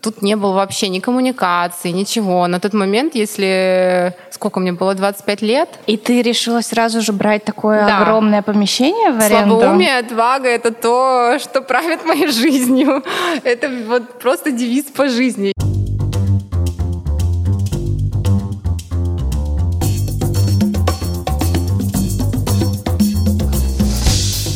Тут не было вообще ни коммуникации, ничего. На тот момент, если... Сколько мне было? 25 лет. И ты решила сразу же брать такое да. огромное помещение в аренду? Слабоумие, отвага — это то, что правит моей жизнью. Это вот просто девиз по жизни.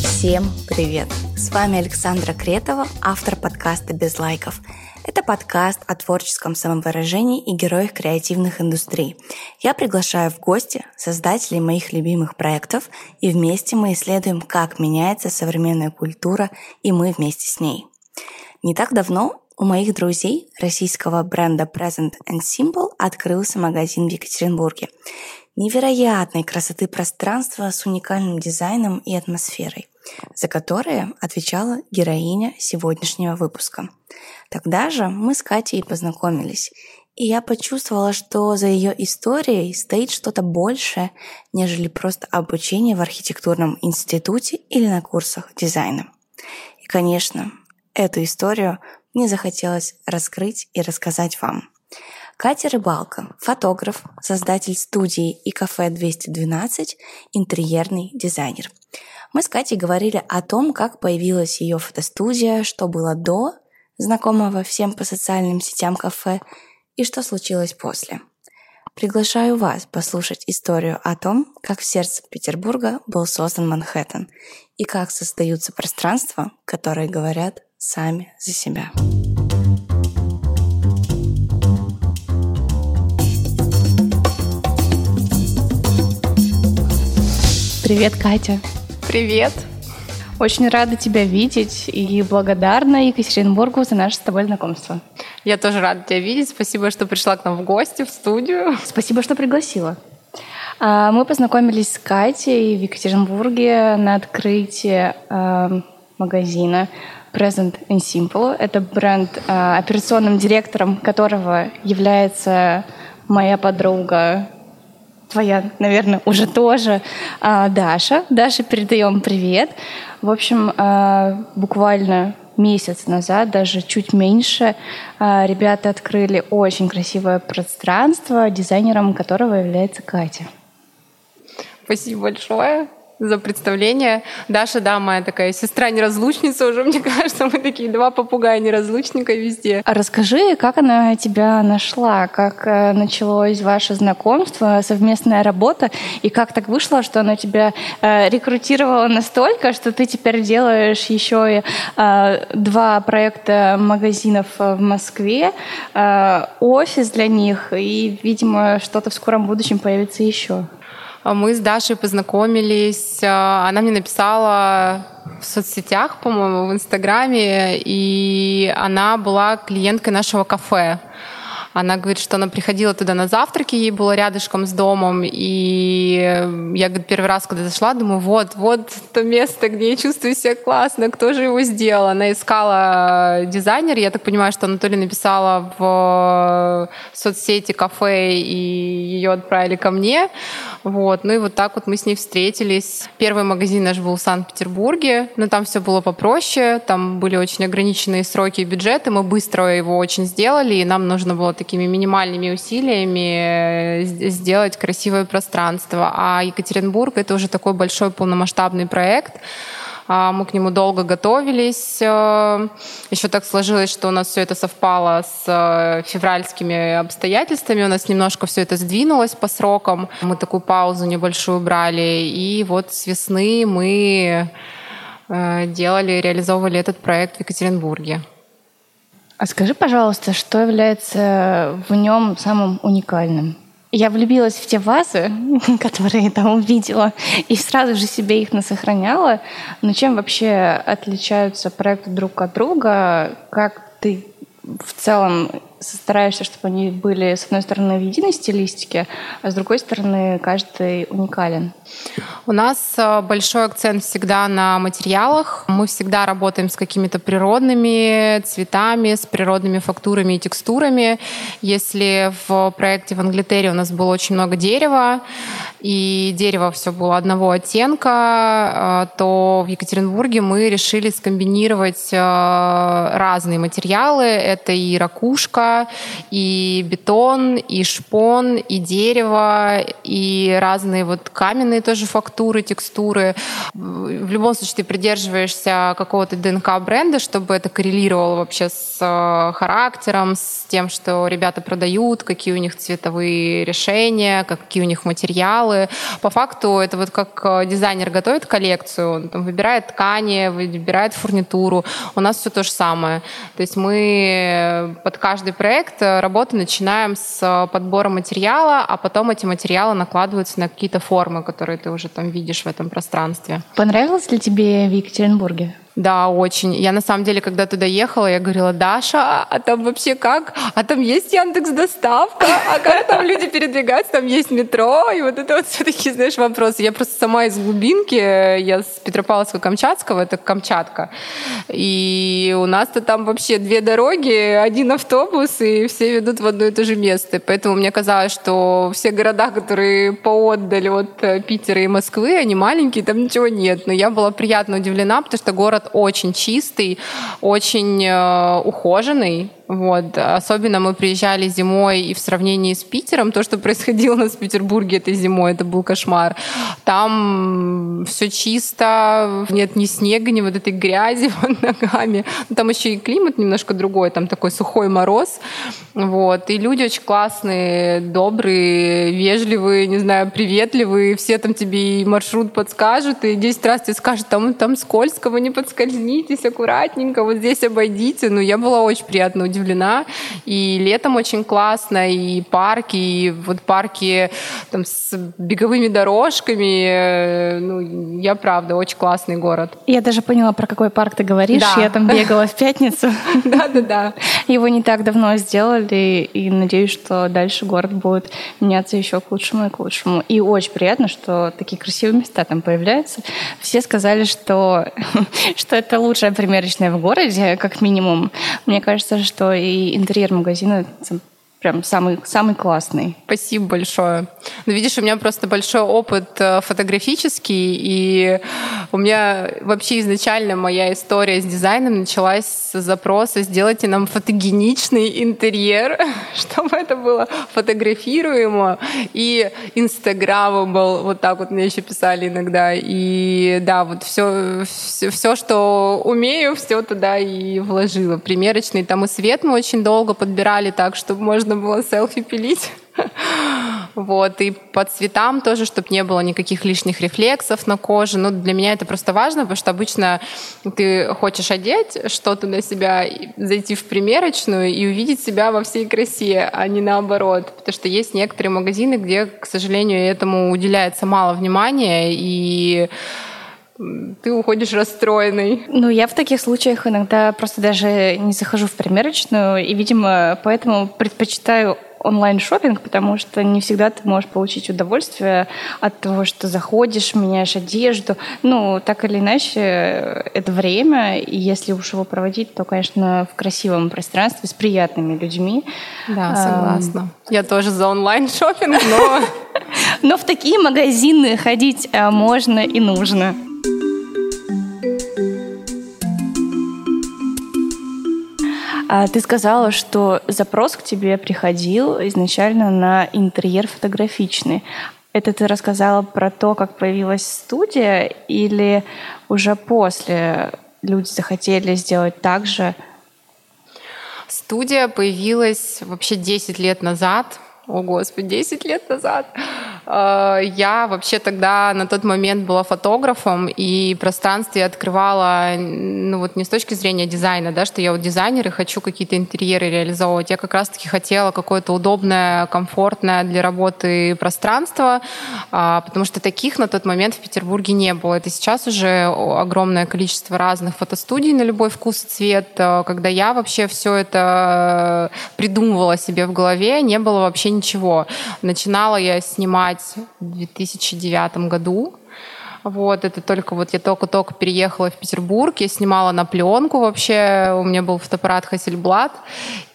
Всем привет! С вами Александра Кретова, автор подкаста «Без лайков». Это подкаст о творческом самовыражении и героях креативных индустрий. Я приглашаю в гости создателей моих любимых проектов, и вместе мы исследуем, как меняется современная культура, и мы вместе с ней. Не так давно у моих друзей российского бренда Present and Simple открылся магазин в Екатеринбурге. Невероятной красоты пространства с уникальным дизайном и атмосферой за которые отвечала героиня сегодняшнего выпуска. Тогда же мы с Катей познакомились, и я почувствовала, что за ее историей стоит что-то большее, нежели просто обучение в архитектурном институте или на курсах дизайна. И, конечно, эту историю мне захотелось раскрыть и рассказать вам. Катя Рыбалка, фотограф, создатель студии и кафе 212, интерьерный дизайнер – мы с Катей говорили о том, как появилась ее фотостудия, что было до знакомого всем по социальным сетям кафе и что случилось после. Приглашаю вас послушать историю о том, как в сердце Петербурга был создан Манхэттен и как создаются пространства, которые говорят сами за себя. Привет, Катя. Привет! Очень рада тебя видеть и благодарна Екатеринбургу за наше с тобой знакомство. Я тоже рада тебя видеть. Спасибо, что пришла к нам в гости, в студию. Спасибо, что пригласила. А, мы познакомились с Катей в Екатеринбурге на открытии а, магазина Present and Simple. Это бренд, а, операционным директором которого является моя подруга твоя, наверное, уже тоже, а, Даша. Даша, передаем привет. В общем, а, буквально месяц назад, даже чуть меньше, а, ребята открыли очень красивое пространство, дизайнером которого является Катя. Спасибо большое за представление. Даша, да, моя такая сестра-неразлучница уже, мне кажется, мы такие два попугая-неразлучника везде. А расскажи, как она тебя нашла, как э, началось ваше знакомство, совместная работа, и как так вышло, что она тебя э, рекрутировала настолько, что ты теперь делаешь еще и э, два проекта магазинов в Москве, офис для них, и, видимо, что-то в скором будущем появится еще. Мы с Дашей познакомились. А, она мне написала в соцсетях, по-моему, в Инстаграме, и она была клиенткой нашего кафе. Она говорит, что она приходила туда на завтраки, ей было рядышком с домом, и я, говорит, первый раз, когда зашла, думаю, вот, вот то место, где я чувствую себя классно, кто же его сделал? Она искала дизайнер, я так понимаю, что Анатолий написала в соцсети кафе, и ее отправили ко мне. Вот. Ну и вот так вот мы с ней встретились. Первый магазин наш был в Санкт-Петербурге, но там все было попроще, там были очень ограниченные сроки и бюджеты, мы быстро его очень сделали, и нам нужно было такими минимальными усилиями э, сделать красивое пространство. А Екатеринбург — это уже такой большой полномасштабный проект, мы к нему долго готовились. Э, Еще так сложилось, что у нас все это совпало с э, февральскими обстоятельствами. У нас немножко все это сдвинулось по срокам. Мы такую паузу небольшую брали. И вот с весны мы делали, реализовывали этот проект в Екатеринбурге. А скажи, пожалуйста, что является в нем самым уникальным? Я влюбилась в те вазы, которые я там увидела, и сразу же себе их насохраняла. Но чем вообще отличаются проекты друг от друга? Как ты в целом стараешься, чтобы они были, с одной стороны, в единой стилистике, а с другой стороны, каждый уникален? У нас э, большой акцент всегда на материалах. Мы всегда работаем с какими-то природными цветами, с природными фактурами и текстурами. Если в проекте в Англитере у нас было очень много дерева, и дерево все было одного оттенка, э, то в Екатеринбурге мы решили скомбинировать э, разные материалы. Это и ракушка, и бетон, и шпон, и дерево, и разные вот каменные тоже фактуры текстуры. В любом случае ты придерживаешься какого-то ДНК бренда, чтобы это коррелировало вообще с э, характером, с тем, что ребята продают, какие у них цветовые решения, какие у них материалы. По факту это вот как э, дизайнер готовит коллекцию, он там выбирает ткани, выбирает фурнитуру. У нас все то же самое. То есть мы под каждый проект работы начинаем с подбора материала, а потом эти материалы накладываются на какие-то формы, которые ты уже там видишь в этом пространстве. Понравилось ли тебе в Екатеринбурге? Да, очень. Я на самом деле, когда туда ехала, я говорила, Даша, а там вообще как? А там есть Яндекс Доставка? А как там люди передвигаются? Там есть метро? И вот это вот все такие, знаешь, вопросы. Я просто сама из глубинки, я с Петропавловска-Камчатского, это Камчатка. И у нас-то там вообще две дороги, один автобус, и все ведут в одно и то же место. Поэтому мне казалось, что все города, которые поотдали от э, Питера и Москвы, они маленькие, там ничего нет. Но я была приятно удивлена, потому что город очень чистый, очень э, ухоженный. Вот. Особенно мы приезжали зимой, и в сравнении с Питером, то, что происходило у нас в Петербурге этой зимой, это был кошмар. Там все чисто, нет ни снега, ни вот этой грязи под ногами. Там еще и климат немножко другой, там такой сухой мороз. Вот. И люди очень классные, добрые, вежливые, не знаю, приветливые. Все там тебе и маршрут подскажут, и 10 раз тебе скажут, там, там скользко, вы не подскользнитесь, аккуратненько, вот здесь обойдите. Ну, я была очень приятно удивлена удивлена. И летом очень классно, и парки, и вот парки там с беговыми дорожками. Э, ну, я правда, очень классный город. Я даже поняла, про какой парк ты говоришь. Да. Я там бегала в пятницу. Да-да-да. Его не так давно сделали, и надеюсь, что дальше город будет меняться еще к лучшему и к лучшему. И очень приятно, что такие красивые места там появляются. Все сказали, что, что это лучшая примерочная в городе, как минимум. Мне кажется, что и интерьер магазина прям самый, самый классный. Спасибо большое. Ну, видишь, у меня просто большой опыт э, фотографический, и у меня вообще изначально моя история с дизайном началась с запроса «сделайте нам фотогеничный интерьер», чтобы это было фотографируемо и инстаграмабл, вот так вот мне еще писали иногда. И да, вот все, все, все что умею, все туда и вложила. Примерочный там и свет мы очень долго подбирали так, чтобы можно можно было селфи пилить. Вот, и по цветам тоже, чтобы не было никаких лишних рефлексов на коже. Ну, для меня это просто важно, потому что обычно ты хочешь одеть что-то на себя, зайти в примерочную и увидеть себя во всей красе, а не наоборот. Потому что есть некоторые магазины, где, к сожалению, этому уделяется мало внимания, и ты уходишь расстроенный. Ну, я в таких случаях иногда просто даже не захожу в примерочную, и, видимо, поэтому предпочитаю онлайн шопинг, потому что не всегда ты можешь получить удовольствие от того, что заходишь, меняешь одежду. Ну, так или иначе, это время, и если уж его проводить, то, конечно, в красивом пространстве с приятными людьми. Да, согласна. А, Я тоже за онлайн шопинг, но... Но в такие магазины ходить а, можно и нужно. А ты сказала, что запрос к тебе приходил изначально на интерьер фотографичный. Это ты рассказала про то, как появилась студия, или уже после люди захотели сделать так же? Студия появилась вообще 10 лет назад. О, Господи, 10 лет назад. Э, я вообще тогда на тот момент была фотографом и пространстве открывала, ну вот не с точки зрения дизайна, да, что я вот дизайнер и хочу какие-то интерьеры реализовывать. Я как раз-таки хотела какое-то удобное, комфортное для работы пространство, а, потому что таких на тот момент в Петербурге не было. Это сейчас уже огромное количество разных фотостудий на любой вкус и цвет. Э, когда я вообще все это придумывала себе в голове, не было вообще ничего. Начинала я снимать в 2009 году. Вот, это только вот я только-только переехала в Петербург, я снимала на пленку вообще, у меня был фотоаппарат Hasselblad,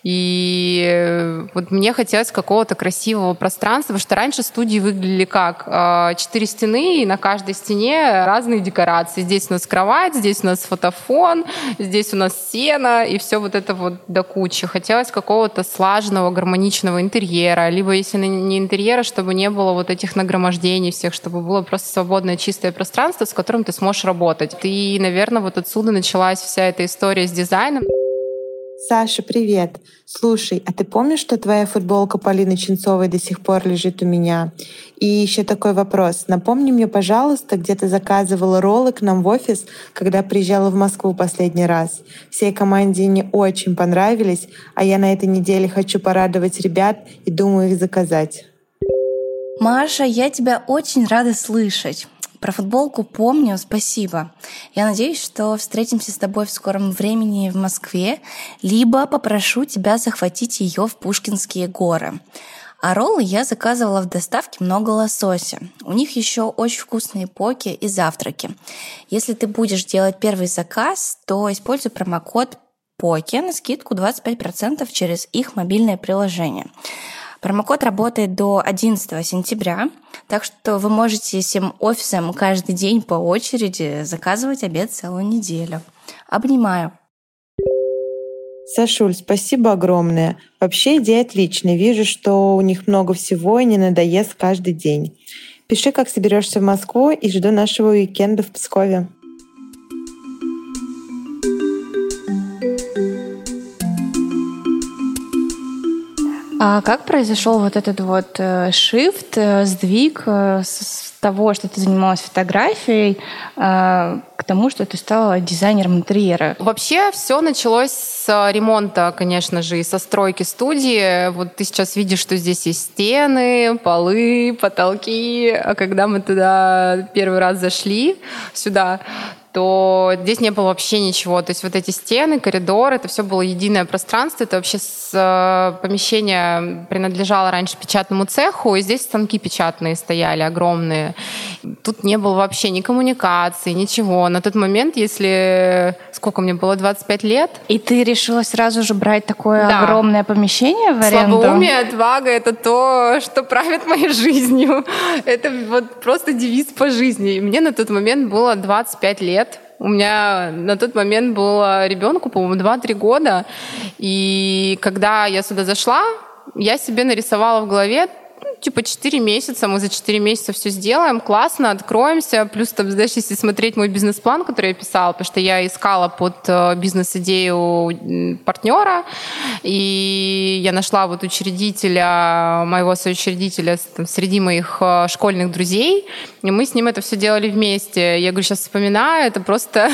и вот мне хотелось какого-то красивого пространства, потому что раньше студии выглядели как? А, четыре стены, и на каждой стене разные декорации. Здесь у нас кровать, здесь у нас фотофон, здесь у нас сено, и все вот это вот до кучи. Хотелось какого-то слаженного, гармоничного интерьера, либо если не интерьера, чтобы не было вот этих нагромождений всех, чтобы было просто свободное, чистое пространство, с которым ты сможешь работать. И, наверное, вот отсюда началась вся эта история с дизайном. Саша, привет. Слушай, а ты помнишь, что твоя футболка Полины Ченцовой до сих пор лежит у меня? И еще такой вопрос. Напомни мне, пожалуйста, где ты заказывала роллы к нам в офис, когда приезжала в Москву последний раз. Всей команде они очень понравились, а я на этой неделе хочу порадовать ребят и думаю их заказать. Маша, я тебя очень рада слышать. Про футболку помню, спасибо. Я надеюсь, что встретимся с тобой в скором времени в Москве, либо попрошу тебя захватить ее в Пушкинские горы. А роллы я заказывала в доставке много лосося. У них еще очень вкусные поки и завтраки. Если ты будешь делать первый заказ, то используй промокод ПОКИ на скидку 25% через их мобильное приложение. Промокод работает до 11 сентября, так что вы можете всем офисам каждый день по очереди заказывать обед целую неделю. Обнимаю. Сашуль, спасибо огромное. Вообще идея отличная. Вижу, что у них много всего и не надоест каждый день. Пиши, как соберешься в Москву и жду нашего уикенда в Пскове. А как произошел вот этот вот э, shift, э, сдвиг э, с того, что ты занималась фотографией, к тому, что ты стала дизайнером интерьера? Вообще все началось с ремонта, конечно же, и со стройки студии. Вот ты сейчас видишь, что здесь есть стены, полы, потолки. А когда мы туда первый раз зашли, сюда, то здесь не было вообще ничего. То есть вот эти стены, коридор, это все было единое пространство. Это вообще с, э, помещение принадлежало раньше печатному цеху, и здесь станки печатные стояли огромные. Тут не было вообще ни коммуникации, ничего. На тот момент, если... Сколько мне было? 25 лет. И ты решила сразу же брать такое да. огромное помещение в аренду? Слабоумие, отвага — это то, что правит моей жизнью. Это вот просто девиз по жизни. И мне на тот момент было 25 лет. У меня на тот момент было ребенку, по-моему, 2-3 года. И когда я сюда зашла, я себе нарисовала в голове типа 4 месяца, мы за 4 месяца все сделаем, классно, откроемся. Плюс, там, знаешь, если смотреть мой бизнес-план, который я писала, потому что я искала под э, бизнес-идею партнера, и я нашла вот учредителя, моего соучредителя там, среди моих э, школьных друзей, и мы с ним это все делали вместе. Я говорю, сейчас вспоминаю, это просто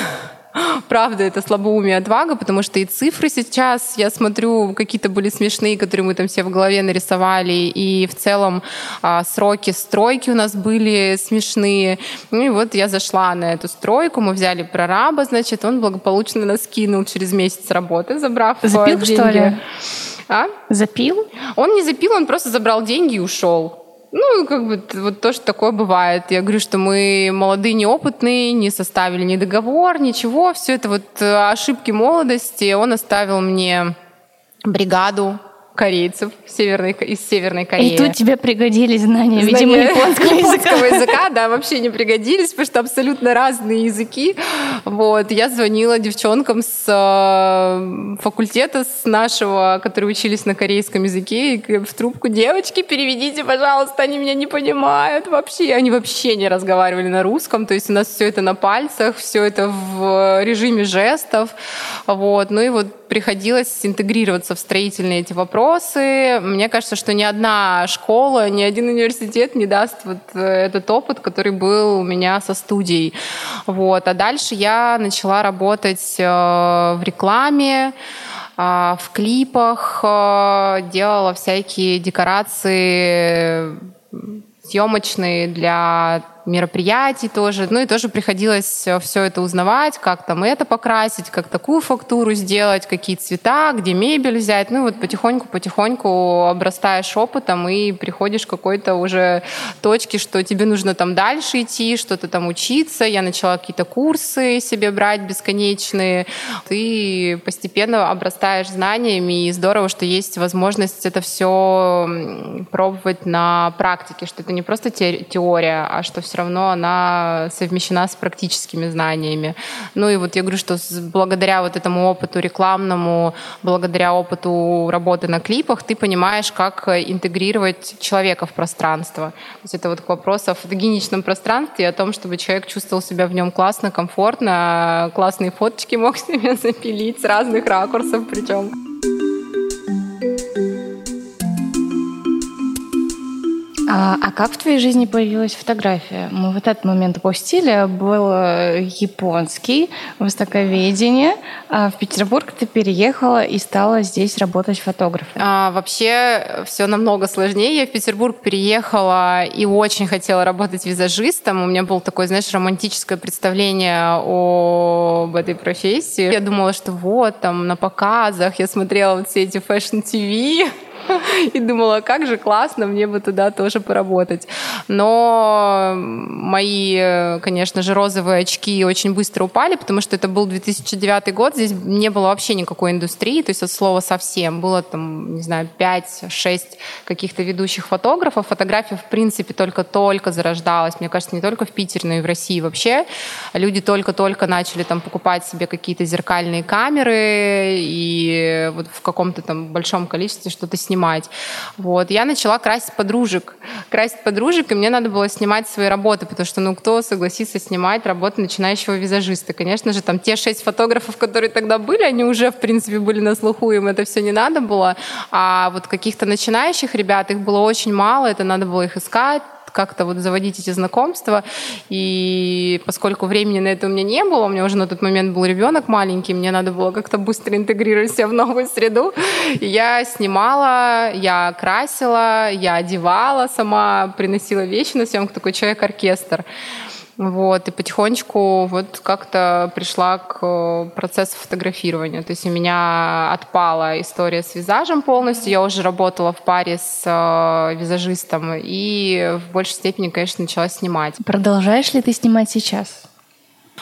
правда, это слабоумие отвага, потому что и цифры сейчас, я смотрю, какие-то были смешные, которые мы там все в голове нарисовали, и в целом а, сроки стройки у нас были смешные. Ну и вот я зашла на эту стройку, мы взяли прораба, значит, он благополучно нас кинул через месяц работы, забрав Запил, деньги. что ли? А? Запил? Он не запил, он просто забрал деньги и ушел. Ну, как бы вот то, что такое бывает. Я говорю, что мы молодые, неопытные, не составили ни договор, ничего. Все это вот э, ошибки молодости. Он оставил мне бригаду корейцев северной, из Северной Кореи. И тут тебе пригодились знания, знания видимо, японского, японского языка. языка. Да, вообще не пригодились, потому что абсолютно разные языки. Вот. Я звонила девчонкам с э, факультета с нашего, которые учились на корейском языке, и в трубку, девочки, переведите, пожалуйста, они меня не понимают вообще. Они вообще не разговаривали на русском, то есть у нас все это на пальцах, все это в режиме жестов. Вот. Ну и вот приходилось интегрироваться в строительные эти вопросы. Мне кажется, что ни одна школа, ни один университет не даст вот э, этот опыт, который был у меня со студией. Вот. А дальше я начала работать э, в рекламе, э, в клипах, делала всякие декорации съемочные для мероприятий тоже. Ну и тоже приходилось все это узнавать, как там это покрасить, как такую фактуру сделать, какие цвета, где мебель взять. Ну вот потихоньку-потихоньку обрастаешь опытом и приходишь к какой-то уже точке, что тебе нужно там дальше идти, что-то там учиться. Я начала какие-то курсы себе брать бесконечные. Ты постепенно обрастаешь знаниями, и здорово, что есть возможность это все пробовать на практике, что это не просто теория, а что все равно она совмещена с практическими знаниями. Ну и вот я говорю, что благодаря вот этому опыту рекламному, благодаря опыту работы на клипах, ты понимаешь, как интегрировать человека в пространство. То есть это вот к вопросу о фотогеничном пространстве о том, чтобы человек чувствовал себя в нем классно, комфортно, классные фоточки мог себе запилить с разных ракурсов причем. А, а как в твоей жизни появилась фотография? Мы вот этот момент упустили. Был э, японский востоковедение. А в Петербург ты переехала и стала здесь работать фотографом. А, вообще все намного сложнее. Я в Петербург переехала и очень хотела работать визажистом. У меня было такое, знаешь, романтическое представление об этой профессии. Я думала, что вот там на показах я смотрела вот все эти Fashion TV, и думала, как же классно, мне бы туда тоже поработать. Но мои, конечно же, розовые очки очень быстро упали, потому что это был 2009 год, здесь не было вообще никакой индустрии, то есть от слова совсем. Было там, не знаю, 5-6 каких-то ведущих фотографов. Фотография, в принципе, только-только зарождалась. Мне кажется, не только в Питере, но и в России вообще. Люди только-только начали там покупать себе какие-то зеркальные камеры и вот в каком-то там большом количестве что-то снимать снимать. Вот. Я начала красить подружек. Красить подружек, и мне надо было снимать свои работы, потому что, ну, кто согласится снимать работы начинающего визажиста? Конечно же, там те шесть фотографов, которые тогда были, они уже, в принципе, были на слуху, им это все не надо было. А вот каких-то начинающих ребят, их было очень мало, это надо было их искать, как-то вот заводить эти знакомства. И поскольку времени на это у меня не было, у меня уже на тот момент был ребенок маленький, мне надо было как-то быстро интегрировать себя в новую среду. И я снимала, я красила, я одевала сама, приносила вещи на съемку, такой человек-оркестр. Вот, и потихонечку вот как-то пришла к э, процессу фотографирования. То есть у меня отпала история с визажем полностью. Я уже работала в паре с э, визажистом и в большей степени, конечно, начала снимать. Продолжаешь ли ты снимать сейчас?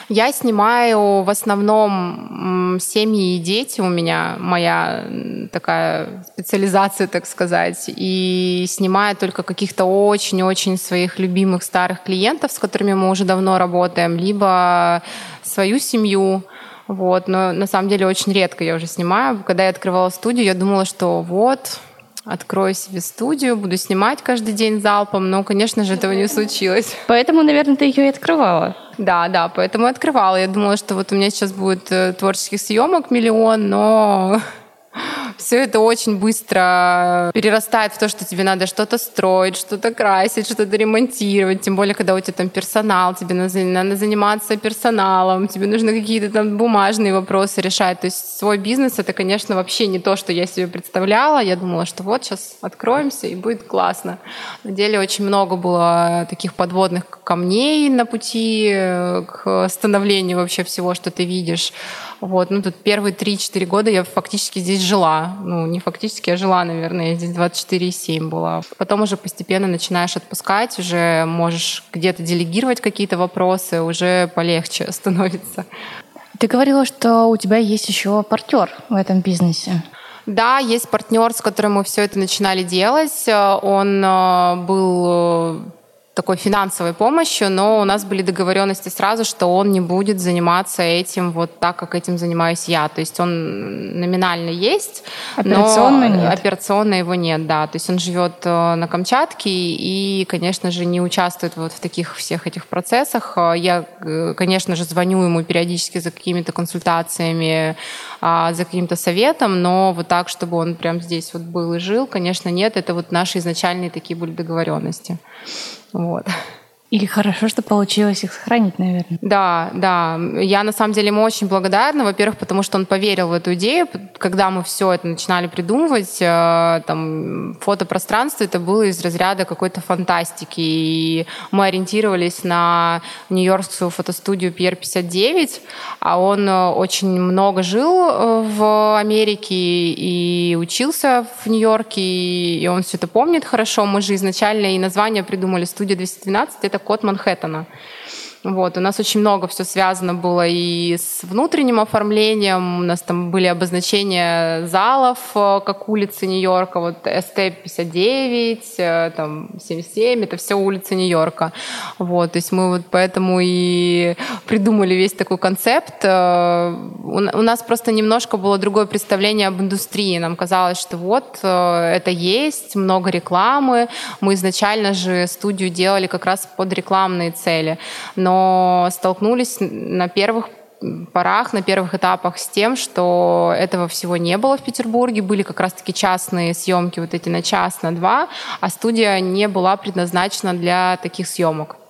Я снимаю в основном семьи и дети. У меня моя такая специализация, так сказать. И снимаю только каких-то очень-очень своих любимых старых клиентов, с которыми мы уже давно работаем, либо свою семью. Вот. Но на самом деле очень редко я уже снимаю. Когда я открывала студию, я думала, что вот, открою себе студию, буду снимать каждый день залпом, но, конечно же, этого не случилось. Поэтому, наверное, ты ее и открывала. Да, да, поэтому открывала. Я думала, что вот у меня сейчас будет э, творческих съемок миллион, но все это очень быстро перерастает в то, что тебе надо что-то строить, что-то красить, что-то ремонтировать. Тем более, когда у тебя там персонал, тебе надо заниматься персоналом, тебе нужно какие-то там бумажные вопросы решать. То есть свой бизнес это, конечно, вообще не то, что я себе представляла. Я думала, что вот сейчас откроемся и будет классно. На деле очень много было таких подводных камней на пути э, к становлению вообще всего, что ты видишь. Вот, ну тут первые 3-4 года я фактически здесь жила. Ну, не фактически, я жила, наверное, я здесь 24,7 была. Потом уже постепенно начинаешь отпускать, уже можешь где-то делегировать какие-то вопросы, уже полегче становится. Ты говорила, что у тебя есть еще партнер в этом бизнесе. Да, есть партнер, с которым мы все это начинали делать. Он э, был э, такой финансовой помощью, но у нас были договоренности сразу, что он не будет заниматься этим вот так, как этим занимаюсь я. То есть он номинально есть, операционно но нет. операционно его нет, да. То есть он живет э, на Камчатке и, конечно же, не участвует вот в таких всех этих процессах. Я, э, конечно же, звоню ему периодически за какими-то консультациями, а, за каким-то советом, но вот так, чтобы он прям здесь вот был и жил, конечно, нет. Это вот наши изначальные такие были договоренности. Вот. И хорошо, что получилось их сохранить, наверное. Да, да. Я на самом деле ему очень благодарна. Во-первых, потому что он поверил в эту идею. Когда мы все это начинали придумывать, э, там, фотопространство это было из разряда какой-то фантастики. И мы ориентировались на нью-йоркскую фотостудию Pier 59, а он э, очень много жил э, в Америке и учился в Нью-Йорке, и он все это помнит хорошо. Мы же изначально и название придумали «Студия 212», это код Манхэттена. Вот, у нас очень много все связано было и с внутренним оформлением. У нас там были обозначения залов, э, как улицы Нью-Йорка, вот СТ-59, э, там 77, это все улицы Нью-Йорка. Вот, то есть мы вот поэтому и придумали весь такой концепт. Э, у нас просто немножко было другое представление об индустрии. Нам казалось, что вот это есть, много рекламы. Мы изначально же студию делали как раз под рекламные цели. Но но столкнулись на первых порах, на первых этапах с тем, что этого всего не было в Петербурге. Были как раз-таки частные съемки вот эти на час, на два, а студия не была предназначена для таких съемок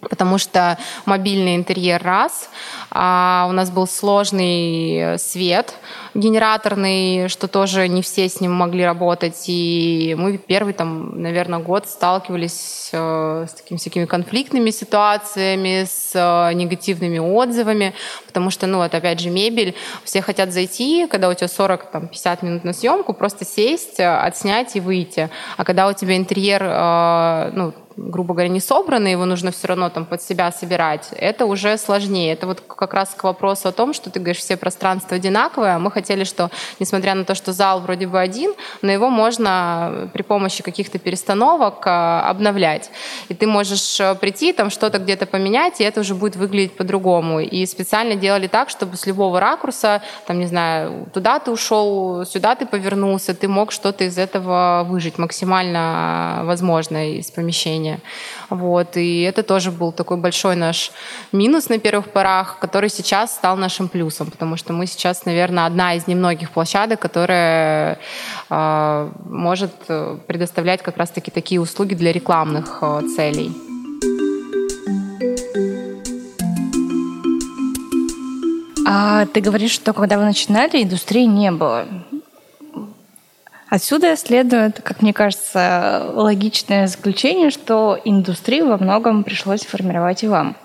потому что мобильный интерьер раз, а у нас был сложный свет генераторный, что тоже не все с ним могли работать, и мы первый там, наверное, год сталкивались э, с такими всякими конфликтными ситуациями, с э, негативными отзывами, потому что, ну, это опять же мебель, все хотят зайти, когда у тебя 40-50 минут на съемку, просто сесть, отснять и выйти, а когда у тебя интерьер, э, ну, грубо говоря, не собраны, его нужно все равно там под себя собирать, это уже сложнее. Это вот как раз к вопросу о том, что ты говоришь, все пространства одинаковые, а мы хотели, что, несмотря на то, что зал вроде бы один, но его можно при помощи каких-то перестановок а, обновлять. И ты можешь э, прийти, там что-то где-то поменять, и это уже будет выглядеть по-другому. И специально делали так, чтобы с любого ракурса, там, не знаю, туда ты ушел, сюда ты повернулся, ты мог что-то из этого выжить максимально возможно из помещения обучения. Вот. И это тоже был такой большой наш минус на первых порах, который сейчас стал нашим плюсом, потому что мы сейчас, наверное, одна из немногих площадок, которая э, может предоставлять как раз-таки такие услуги для рекламных э, целей. А ты говоришь, что когда вы начинали, индустрии не было. Отсюда следует, как мне кажется, логичное заключение, что индустрию во многом пришлось формировать и вам.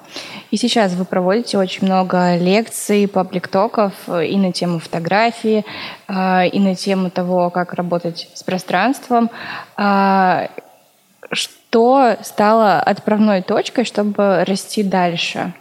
И сейчас вы проводите очень много лекций, паблик-токов и на тему фотографии, а, и на тему того, как работать с пространством. А, что стало отправной точкой, чтобы расти дальше?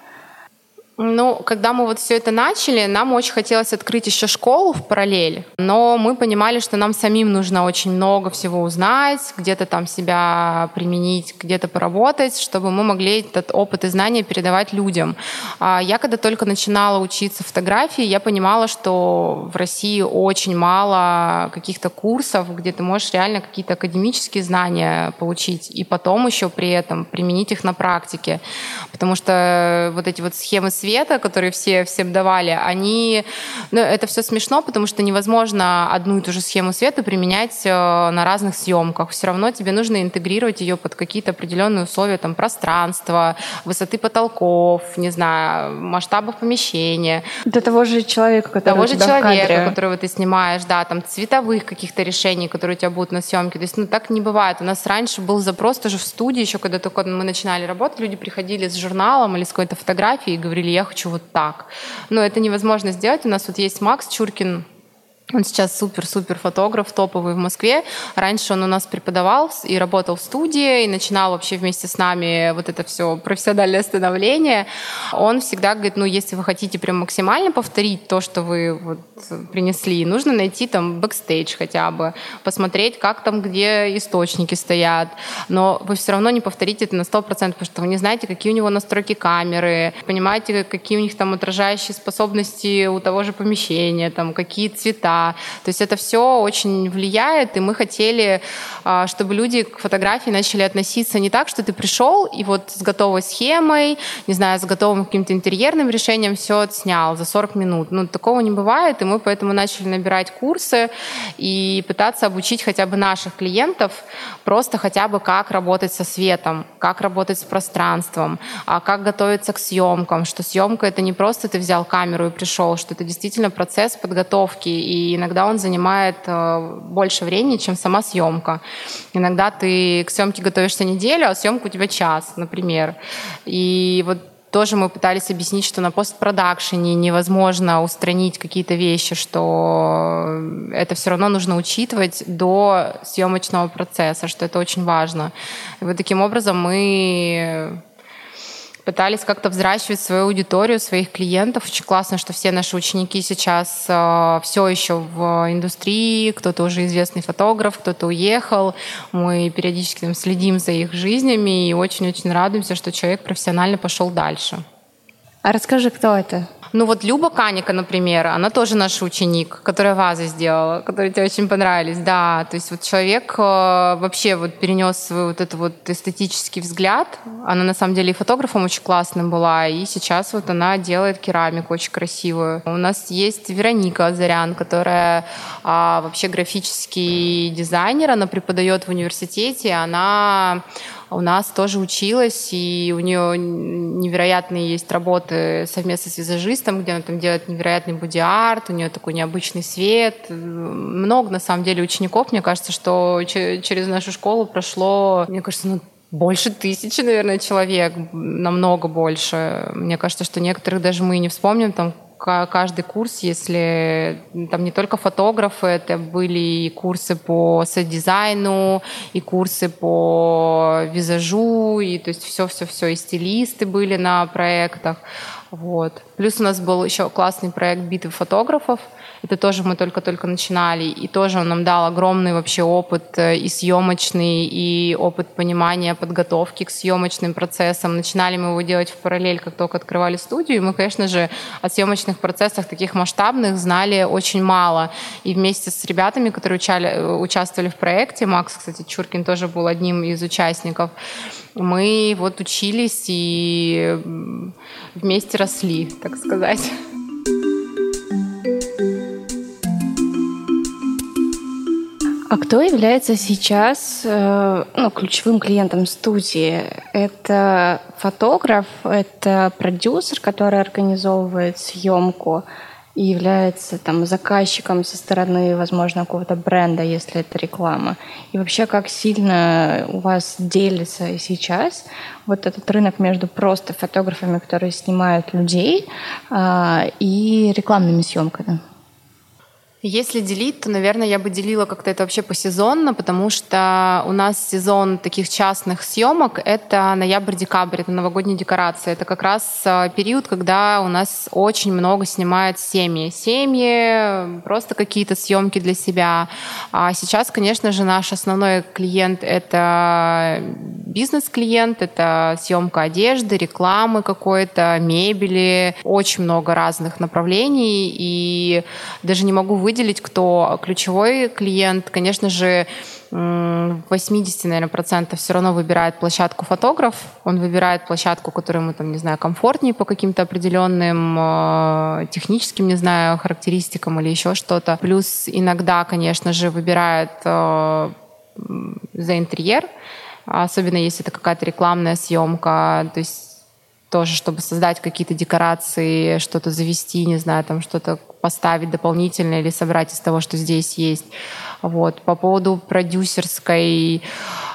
Ну, когда мы вот все это начали, нам очень хотелось открыть еще школу в параллель, но мы понимали, что нам самим нужно очень много всего узнать, где-то там себя применить, где-то поработать, чтобы мы могли этот опыт и знания передавать людям. А я когда только начинала учиться фотографии, я понимала, что в России очень мало каких-то курсов, где ты можешь реально какие-то академические знания получить, и потом еще при этом применить их на практике. Потому что вот эти вот схемы света, которые все всем давали, они, ну, это все смешно, потому что невозможно одну и ту же схему света применять э, на разных съемках. Все равно тебе нужно интегрировать ее под какие-то определенные условия, там, пространства, высоты потолков, не знаю, масштабов помещения. До того же человека, который того же человека, которого ты снимаешь, да, там, цветовых каких-то решений, которые у тебя будут на съемке. То есть, ну, так не бывает. У нас раньше был запрос тоже в студии, еще когда только мы начинали работать, люди приходили с журналом или с какой-то фотографией и говорили, я хочу вот так. Но это невозможно сделать. У нас вот есть Макс Чуркин, он сейчас супер-супер фотограф, топовый в Москве. Раньше он у нас преподавал и работал в студии, и начинал вообще вместе с нами вот это все профессиональное становление. Он всегда говорит, ну, если вы хотите прям максимально повторить то, что вы вот принесли, нужно найти там бэкстейдж хотя бы, посмотреть, как там, где источники стоят. Но вы все равно не повторите это на 100%, потому что вы не знаете, какие у него настройки камеры, понимаете, какие у них там отражающие способности у того же помещения, там, какие цвета, То есть это все очень влияет, и мы хотели, а, чтобы люди к фотографии начали относиться не так, что ты пришел и вот с готовой схемой, не знаю, с готовым каким-то интерьерным решением все отснял за 40 минут. Ну, такого не бывает, и мы поэтому начали набирать курсы и пытаться обучить хотя бы наших клиентов просто хотя бы как работать со светом, как работать с пространством, а как готовиться к съемкам, что съемка это не просто ты взял камеру и пришел, что это действительно процесс подготовки, и иногда он занимает э, больше времени, чем сама съемка. Иногда ты к съемке готовишься неделю, а съемка у тебя час, например. И вот тоже мы пытались объяснить, что на постпродакшене невозможно устранить какие-то вещи, что это все равно нужно учитывать до съемочного процесса, что это очень важно. И вот таким образом мы пытались как-то взращивать свою аудиторию, своих клиентов. Очень классно, что все наши ученики сейчас э, все еще в индустрии, кто-то уже известный фотограф, кто-то уехал. Мы периодически там, следим за их жизнями и очень-очень радуемся, что человек профессионально пошел дальше. А расскажи, кто это? Ну вот Люба Каника, например, она тоже наш ученик, которая вазы сделала, которые тебе очень понравились, да. То есть вот человек э, вообще вот перенес свой вот этот вот эстетический взгляд. Она на самом деле и фотографом очень классным была, и сейчас вот она делает керамику очень красивую. У нас есть Вероника Азарян, которая а, вообще графический дизайнер, она преподает в университете, она у нас тоже училась, и у нее невероятные есть работы совместно с визажистом, где она там делает невероятный боди-арт, у нее такой необычный свет. Много, на самом деле, учеников. Мне кажется, что через нашу школу прошло, мне кажется, ну, больше тысячи, наверное, человек, намного больше. Мне кажется, что некоторых даже мы и не вспомним, там каждый курс, если там не только фотографы, это были и курсы по сет-дизайну, и курсы по визажу, и то есть все-все-все, и стилисты были на проектах. Вот. Плюс у нас был еще классный проект «Битвы фотографов», это тоже мы только-только начинали, и тоже он нам дал огромный вообще опыт э, и съемочный, и опыт понимания подготовки к съемочным процессам. Начинали мы его делать в параллель, как только открывали студию, и мы, конечно же, о съемочных процессах таких масштабных знали очень мало. И вместе с ребятами, которые учали, э, участвовали в проекте, Макс, кстати, Чуркин тоже был одним из участников, мы вот учились и вместе росли, так сказать. А кто является сейчас э, ну, ключевым клиентом студии? Это фотограф, это продюсер, который организовывает съемку и является там заказчиком со стороны, возможно, какого-то бренда, если это реклама. И вообще, как сильно у вас делится сейчас вот этот рынок между просто фотографами, которые снимают людей, э, и рекламными съемками? Если делить, то, наверное, я бы делила как-то это вообще посезонно, потому что у нас сезон таких частных съемок — это ноябрь-декабрь, это новогодние декорации. Это как раз а, период, когда у нас очень много снимают семьи. Семьи, просто какие-то съемки для себя. А сейчас, конечно же, наш основной клиент — это бизнес-клиент, это съемка одежды, рекламы какой-то, мебели, очень много разных направлений, и даже не могу выделить выделить, кто ключевой клиент. Конечно же, 80, наверное, процентов все равно выбирает площадку фотограф. Он выбирает площадку, которая ему, там, не знаю, комфортнее по каким-то определенным э, техническим, не знаю, характеристикам или еще что-то. Плюс иногда, конечно же, выбирает э, за интерьер, особенно если это какая-то рекламная съемка. То есть тоже, чтобы создать какие-то декорации, что-то завести, не знаю, там что-то поставить дополнительно или собрать из того, что здесь есть. Вот. По поводу продюсерской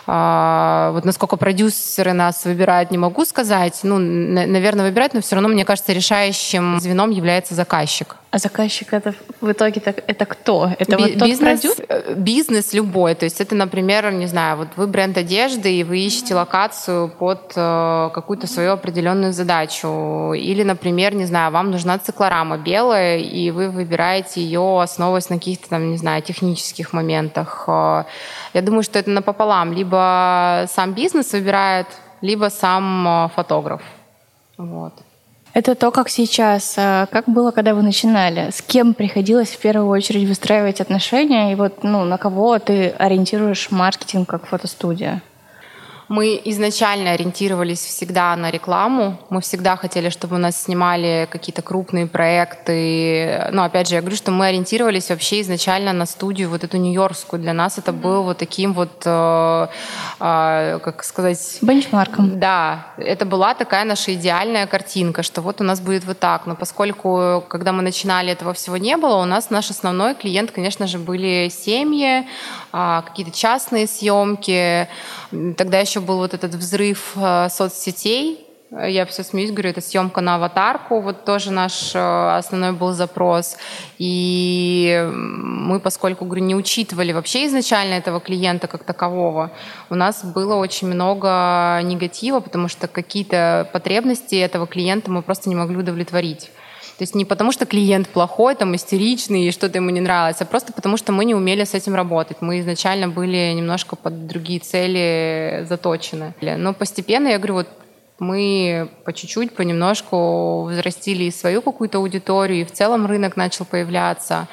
а, вот насколько продюсеры нас выбирают, не могу сказать. Ну, наверное, выбирают, но все равно, мне кажется, решающим звеном является заказчик. А заказчик это в итоге так, это кто? Это Би- вот тот бизнес, продюсер? Э, бизнес любой. То есть это, например, не знаю, вот вы бренд одежды, и вы ищете локацию под э, какую-то свою определенную задачу. Или, например, не знаю, вам нужна циклорама белая, и вы выбираете ее, основываясь на каких-то там, не знаю, технических моментах. Э, я думаю, что это напополам. Либо сам бизнес выбирает, либо сам фотограф. Вот. Это то, как сейчас. А как было, когда вы начинали? С кем приходилось в первую очередь выстраивать отношения? И вот ну, на кого ты ориентируешь маркетинг как фотостудия? Мы изначально ориентировались всегда на рекламу. Мы всегда хотели, чтобы у нас снимали какие-то крупные проекты. Но опять же, я говорю, что мы ориентировались вообще изначально на студию вот эту нью-йоркскую. Для нас это был вот таким вот, э, э, как сказать... Бенчмарком. Да, это была такая наша идеальная картинка, что вот у нас будет вот так. Но поскольку, когда мы начинали, этого всего не было, у нас наш основной клиент, конечно же, были семьи, какие-то частные съемки. Тогда еще еще был вот этот взрыв э, соцсетей. Я все смеюсь, говорю, это съемка на аватарку, вот тоже наш э, основной был запрос. И мы, поскольку, говорю, не учитывали вообще изначально этого клиента как такового, у нас было очень много негатива, потому что какие-то потребности этого клиента мы просто не могли удовлетворить. То есть не потому, что клиент плохой, там, истеричный, и что-то ему не нравится, а просто потому, что мы не умели с этим работать. Мы изначально были немножко под другие цели заточены. Но постепенно, я говорю, вот мы по чуть-чуть, понемножку взрастили свою какую-то аудиторию, и в целом рынок начал появляться.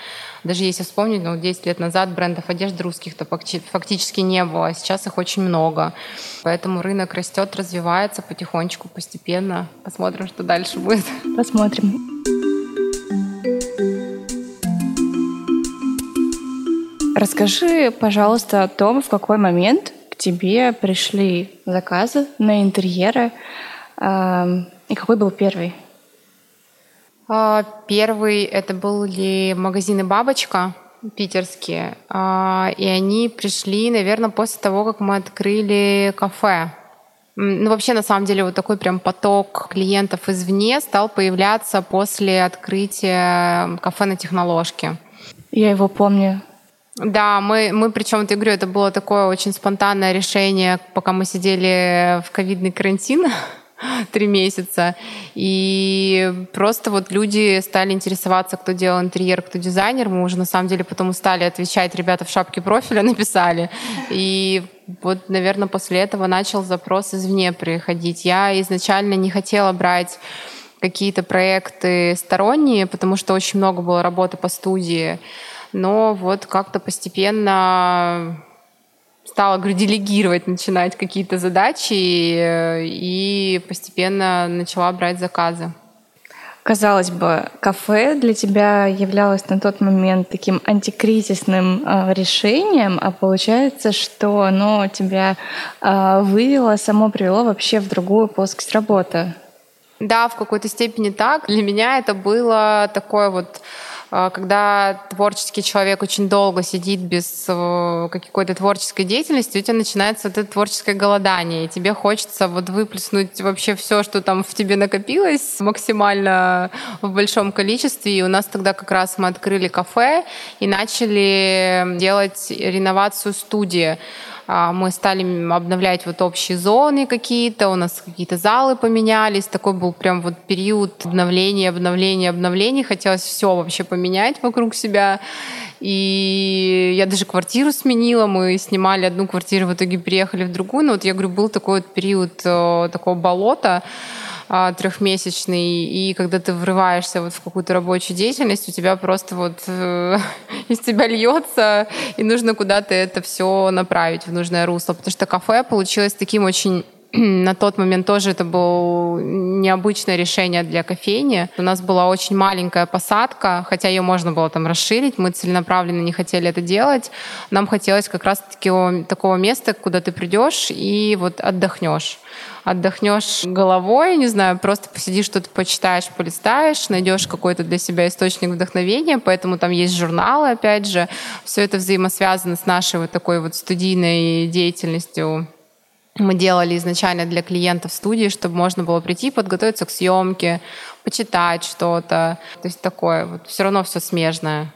Даже если вспомнить, ну, 10 лет назад брендов одежды русских-то фактически не было, а сейчас их очень много. Поэтому рынок растет, развивается потихонечку, постепенно. Посмотрим, что дальше будет. Посмотрим. Расскажи, пожалуйста, о том, в какой момент к тебе пришли заказы на интерьеры и какой был первый? А, первый это были магазины «Бабочка», питерские, а, и они пришли, наверное, после того, как мы открыли кафе. Ну, вообще, на самом деле, вот такой прям поток клиентов извне стал появляться после открытия кафе на Техноложке. Я его помню. Да, мы, мы причем, я говорю, это было такое очень спонтанное решение, пока мы сидели в ковидный карантин три месяца. И просто вот люди стали интересоваться, кто делал интерьер, кто дизайнер. Мы уже на самом деле потом устали отвечать, ребята в шапке профиля написали. И вот, наверное, после этого начал запрос извне приходить. Я изначально не хотела брать какие-то проекты сторонние, потому что очень много было работы по студии но вот как-то постепенно стала, говорю, делегировать, начинать какие-то задачи и постепенно начала брать заказы. Казалось бы, кафе для тебя являлось на тот момент таким антикризисным э, решением, а получается, что оно тебя э, вывело, само привело вообще в другую плоскость работы. Да, в какой-то степени так. Для меня это было такое вот когда творческий человек очень долго сидит без э, какой-то творческой деятельности, у тебя начинается вот это творческое голодание, и тебе хочется вот выплеснуть вообще все, что там в тебе накопилось максимально в большом количестве. И у нас тогда как раз мы открыли кафе и начали делать реновацию студии. А, мы стали обновлять вот общие зоны какие-то, у нас какие-то залы поменялись. Такой был прям вот период обновления, обновления, обновлений. Хотелось все вообще поменять вокруг себя. И я даже квартиру сменила. Мы снимали одну квартиру, в итоге переехали в другую. Но вот я говорю, был такой вот период э, такого болота. А, трехмесячный, и когда ты врываешься вот в какую-то рабочую деятельность, у тебя просто вот э, из тебя льется, и нужно куда-то это все направить в нужное русло, потому что кафе получилось таким очень на тот момент тоже это было необычное решение для кофейни. У нас была очень маленькая посадка, хотя ее можно было там расширить. Мы целенаправленно не хотели это делать. Нам хотелось как раз таки такого места, куда ты придешь и вот отдохнешь отдохнешь головой, не знаю, просто посидишь, что-то почитаешь, полистаешь, найдешь какой-то для себя источник вдохновения, поэтому там есть журналы, опять же, все это взаимосвязано с нашей вот такой вот студийной деятельностью мы делали изначально для клиентов студии, чтобы можно было прийти, подготовиться к съемке, почитать что-то. То есть такое вот все равно все смежное.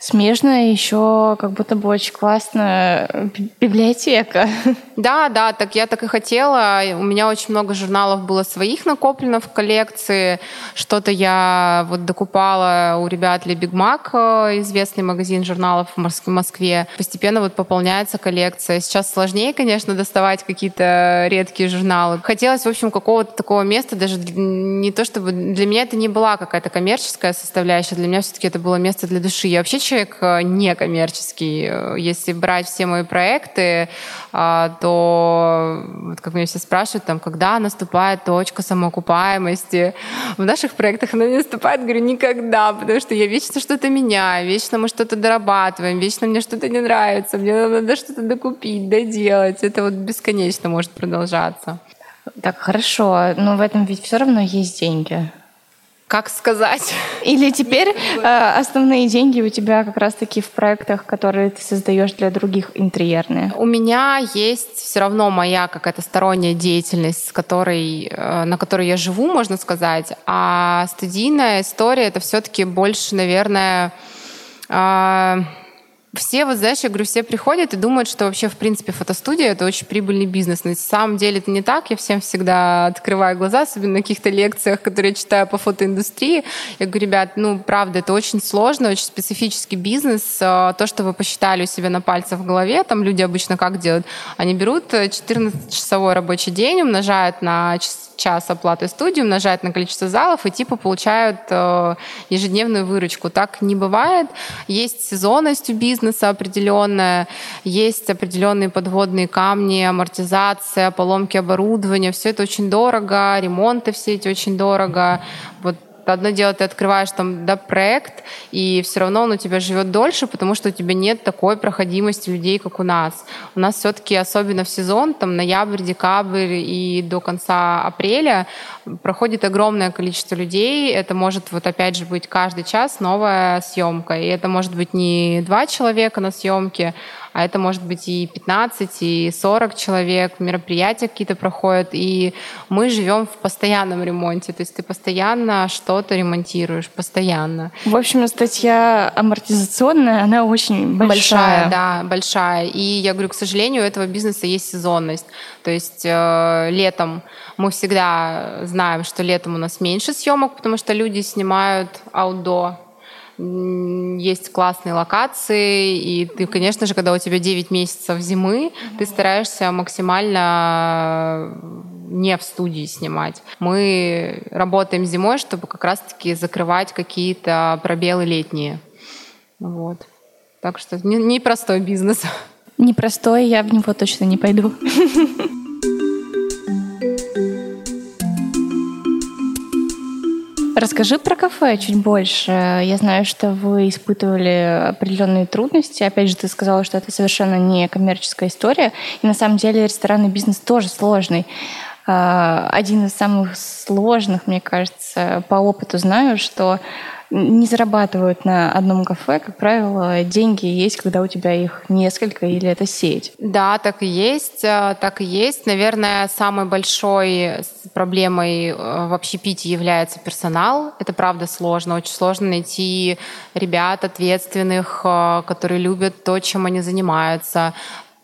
Смежная еще как будто бы очень классная библиотека. Да, да, так я так и хотела. У меня очень много журналов было своих накоплено в коллекции. Что-то я вот докупала у ребят Big Mac, э, известный магазин журналов в Москве. Постепенно вот пополняется коллекция. Сейчас сложнее, конечно, доставать какие-то редкие журналы. Хотелось, в общем, какого-то такого места, даже не то чтобы... Для меня это не была какая-то коммерческая составляющая, для меня все-таки это было место для души. Я вообще человек э, некоммерческий. Если брать все мои проекты, а, то, вот как меня все спрашивают, там, когда наступает точка самоокупаемости, в наших проектах она не наступает, говорю, никогда, потому что я вечно что-то меняю, вечно мы что-то дорабатываем, вечно мне что-то не нравится, мне надо что-то докупить, доделать. Это вот бесконечно может продолжаться. Так, хорошо, но в этом ведь все равно есть деньги. Как сказать? Или теперь э, основные деньги у тебя как раз-таки в проектах, которые ты создаешь для других интерьерные? У меня есть все равно моя какая-то сторонняя деятельность, с которой, э, на которой я живу, можно сказать. А студийная история это все-таки больше, наверное, э, все, вот знаешь, я говорю, все приходят и думают, что вообще, в принципе, фотостудия — это очень прибыльный бизнес. На самом деле это не так. Я всем всегда открываю глаза, особенно на каких-то лекциях, которые я читаю по фотоиндустрии. Я говорю, ребят, ну, правда, это очень сложно, очень специфический бизнес. А, то, что вы посчитали у себя на пальцах в голове, там люди обычно как делают? Они берут 14-часовой рабочий день, умножают на час оплаты студии, умножают на количество залов и типа получают э, ежедневную выручку. Так не бывает. Есть сезонность у бизнеса определенная, есть определенные подводные камни, амортизация, поломки оборудования. Все это очень дорого, ремонты все эти очень дорого. Вот Одно дело, ты открываешь там да, проект, и все равно он у тебя живет дольше, потому что у тебя нет такой проходимости людей, как у нас. У нас все-таки, особенно в сезон, там ноябрь, декабрь и до конца апреля, проходит огромное количество людей. Это может вот опять же быть каждый час новая съемка. И это может быть не два человека на съемке, а это может быть и 15, и 40 человек, мероприятия какие-то проходят, и мы живем в постоянном ремонте, то есть ты постоянно что-то ремонтируешь, постоянно. В общем, статья амортизационная, она очень большая. Большая, да, большая. И я говорю, к сожалению, у этого бизнеса есть сезонность. То есть э, летом мы всегда знаем, что летом у нас меньше съемок, потому что люди снимают аутдор, есть классные локации, и ты, конечно же, когда у тебя 9 месяцев зимы, ты стараешься максимально не в студии снимать. Мы работаем зимой, чтобы как раз-таки закрывать какие-то пробелы летние. Вот. Так что непростой не бизнес. Непростой, я в него точно не пойду. Расскажи про кафе чуть больше. Я знаю, что вы испытывали определенные трудности. Опять же, ты сказала, что это совершенно не коммерческая история. И на самом деле ресторанный бизнес тоже сложный. А, один из самых сложных, мне кажется, по опыту знаю, что не зарабатывают на одном кафе, как правило, деньги есть, когда у тебя их несколько или это сеть. Да, так и есть, э, так и есть. Наверное, самой большой проблемой э, в общепите является персонал. Это правда сложно, очень сложно найти ребят ответственных, э, которые любят то, чем они занимаются.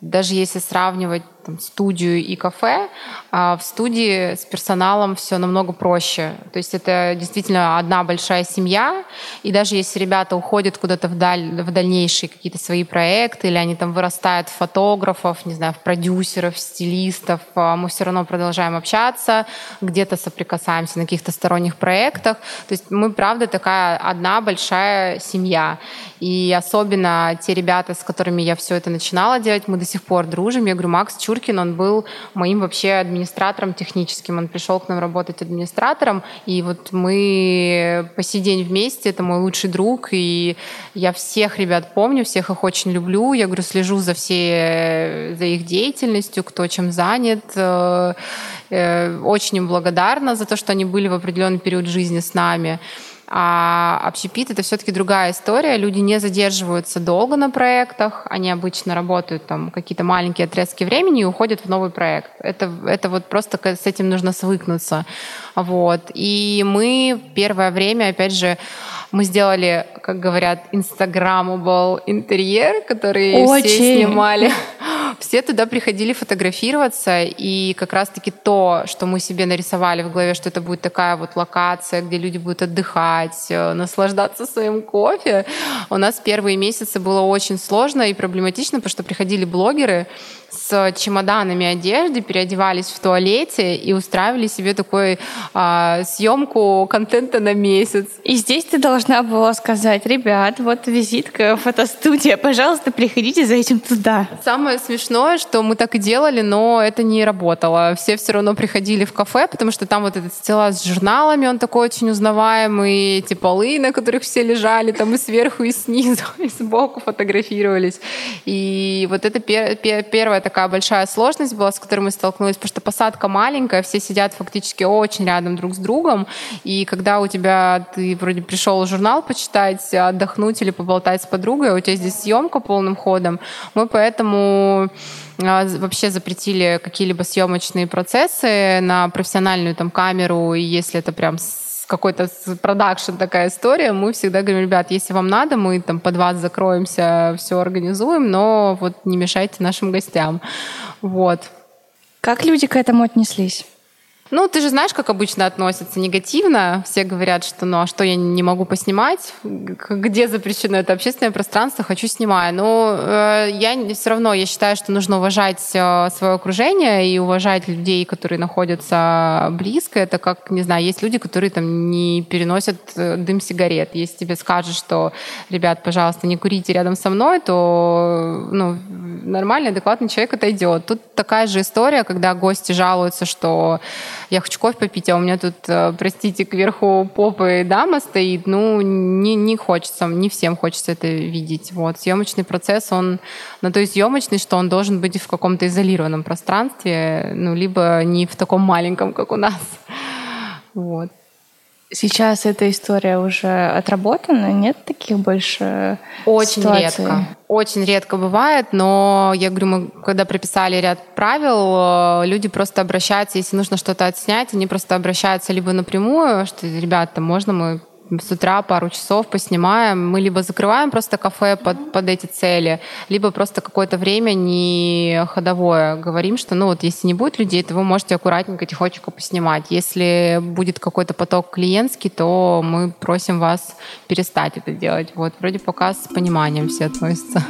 Даже если сравнивать там, студию и кафе, а в студии с персоналом все намного проще. То есть это действительно одна большая семья, и даже если ребята уходят куда-то вдаль, в дальнейшие какие-то свои проекты, или они там вырастают в фотографов, не знаю, в продюсеров, стилистов, а мы все равно продолжаем общаться, где-то соприкасаемся на каких-то сторонних проектах. То есть мы, правда, такая одна большая семья. И особенно те ребята, с которыми я все это начинала делать, мы до сих пор дружим. Я говорю, Макс, чур Чуркин, он был моим вообще администратором техническим. Он пришел к нам работать администратором, и вот мы по сей день вместе, это мой лучший друг, и я всех ребят помню, всех их очень люблю. Я говорю, слежу за все, за их деятельностью, кто чем занят. Э, э, очень им благодарна за то, что они были в определенный период жизни с нами. А общепит — это все-таки другая история. Люди не задерживаются долго на проектах. Они обычно работают там какие-то маленькие отрезки времени и уходят в новый проект. Это, это вот просто с этим нужно свыкнуться. Вот. И мы первое время, опять же, Мы сделали, как говорят, инстаграммабл интерьер, который Очень. все снимали. Все туда приходили фотографироваться, и как раз-таки то, что мы себе нарисовали в голове, что это будет такая вот локация, где люди будут отдыхать, э, наслаждаться своим кофе, у нас первые месяцы было очень сложно и проблематично, потому что приходили блогеры, с чемоданами одежды, переодевались в туалете и устраивали себе такую а, съемку контента на месяц. И здесь ты должна была сказать, ребят, вот визитка, фотостудия, пожалуйста, приходите за этим туда. Самое смешное, что мы так и делали, но это не работало. Все все равно приходили в кафе, потому что там вот этот стеллаж с журналами, он такой очень узнаваемый, эти полы, на которых все лежали, там и сверху, и снизу, и сбоку фотографировались. И вот это пер- пер- первая такая большая сложность была, с которой мы столкнулись, потому что посадка маленькая, все сидят фактически очень рядом друг с другом, и когда у тебя, ты вроде пришел журнал почитать, отдохнуть или поболтать с подругой, а у тебя здесь съемка полным ходом, мы поэтому а, вообще запретили какие-либо съемочные процессы на профессиональную там камеру, и если это прям какой-то продакшн такая история, мы всегда говорим, ребят, если вам надо, мы там под вас закроемся, все организуем, но вот не мешайте нашим гостям. Вот. Как люди к этому отнеслись? Ну, ты же знаешь, как обычно относятся негативно. Все говорят, что ну а что я не могу поснимать? Где запрещено это общественное пространство? Хочу снимаю. Но э, я все равно я считаю, что нужно уважать э, свое окружение и уважать людей, которые находятся близко. Это как, не знаю, есть люди, которые там не переносят э, дым сигарет. Если тебе скажут, что, ребят, пожалуйста, не курите рядом со мной, то ну, нормальный, адекватный человек отойдет. Тут такая же история, когда гости жалуются, что я хочу кофе попить, а у меня тут, э, простите, кверху попы дама стоит, ну, не, не хочется, не всем хочется это видеть. Вот. Съемочный процесс, он на то и съемочный, что он должен быть в каком-то изолированном пространстве, ну, либо не в таком маленьком, как у нас. Вот. Сейчас эта история уже отработана, нет таких больше Очень ситуаций? редко. Очень редко бывает, но я говорю, мы когда прописали ряд правил, э, люди просто обращаются, если нужно что-то отснять, они просто обращаются либо напрямую, что, ребята, можно мы с утра пару часов поснимаем. Мы либо закрываем просто кафе под, под эти цели, либо просто какое-то время не ходовое. Говорим, что ну вот если не будет людей, то вы можете аккуратненько, тихонечко поснимать. Если будет какой-то поток клиентский, то мы просим вас перестать это делать. Вот вроде пока с пониманием все относятся.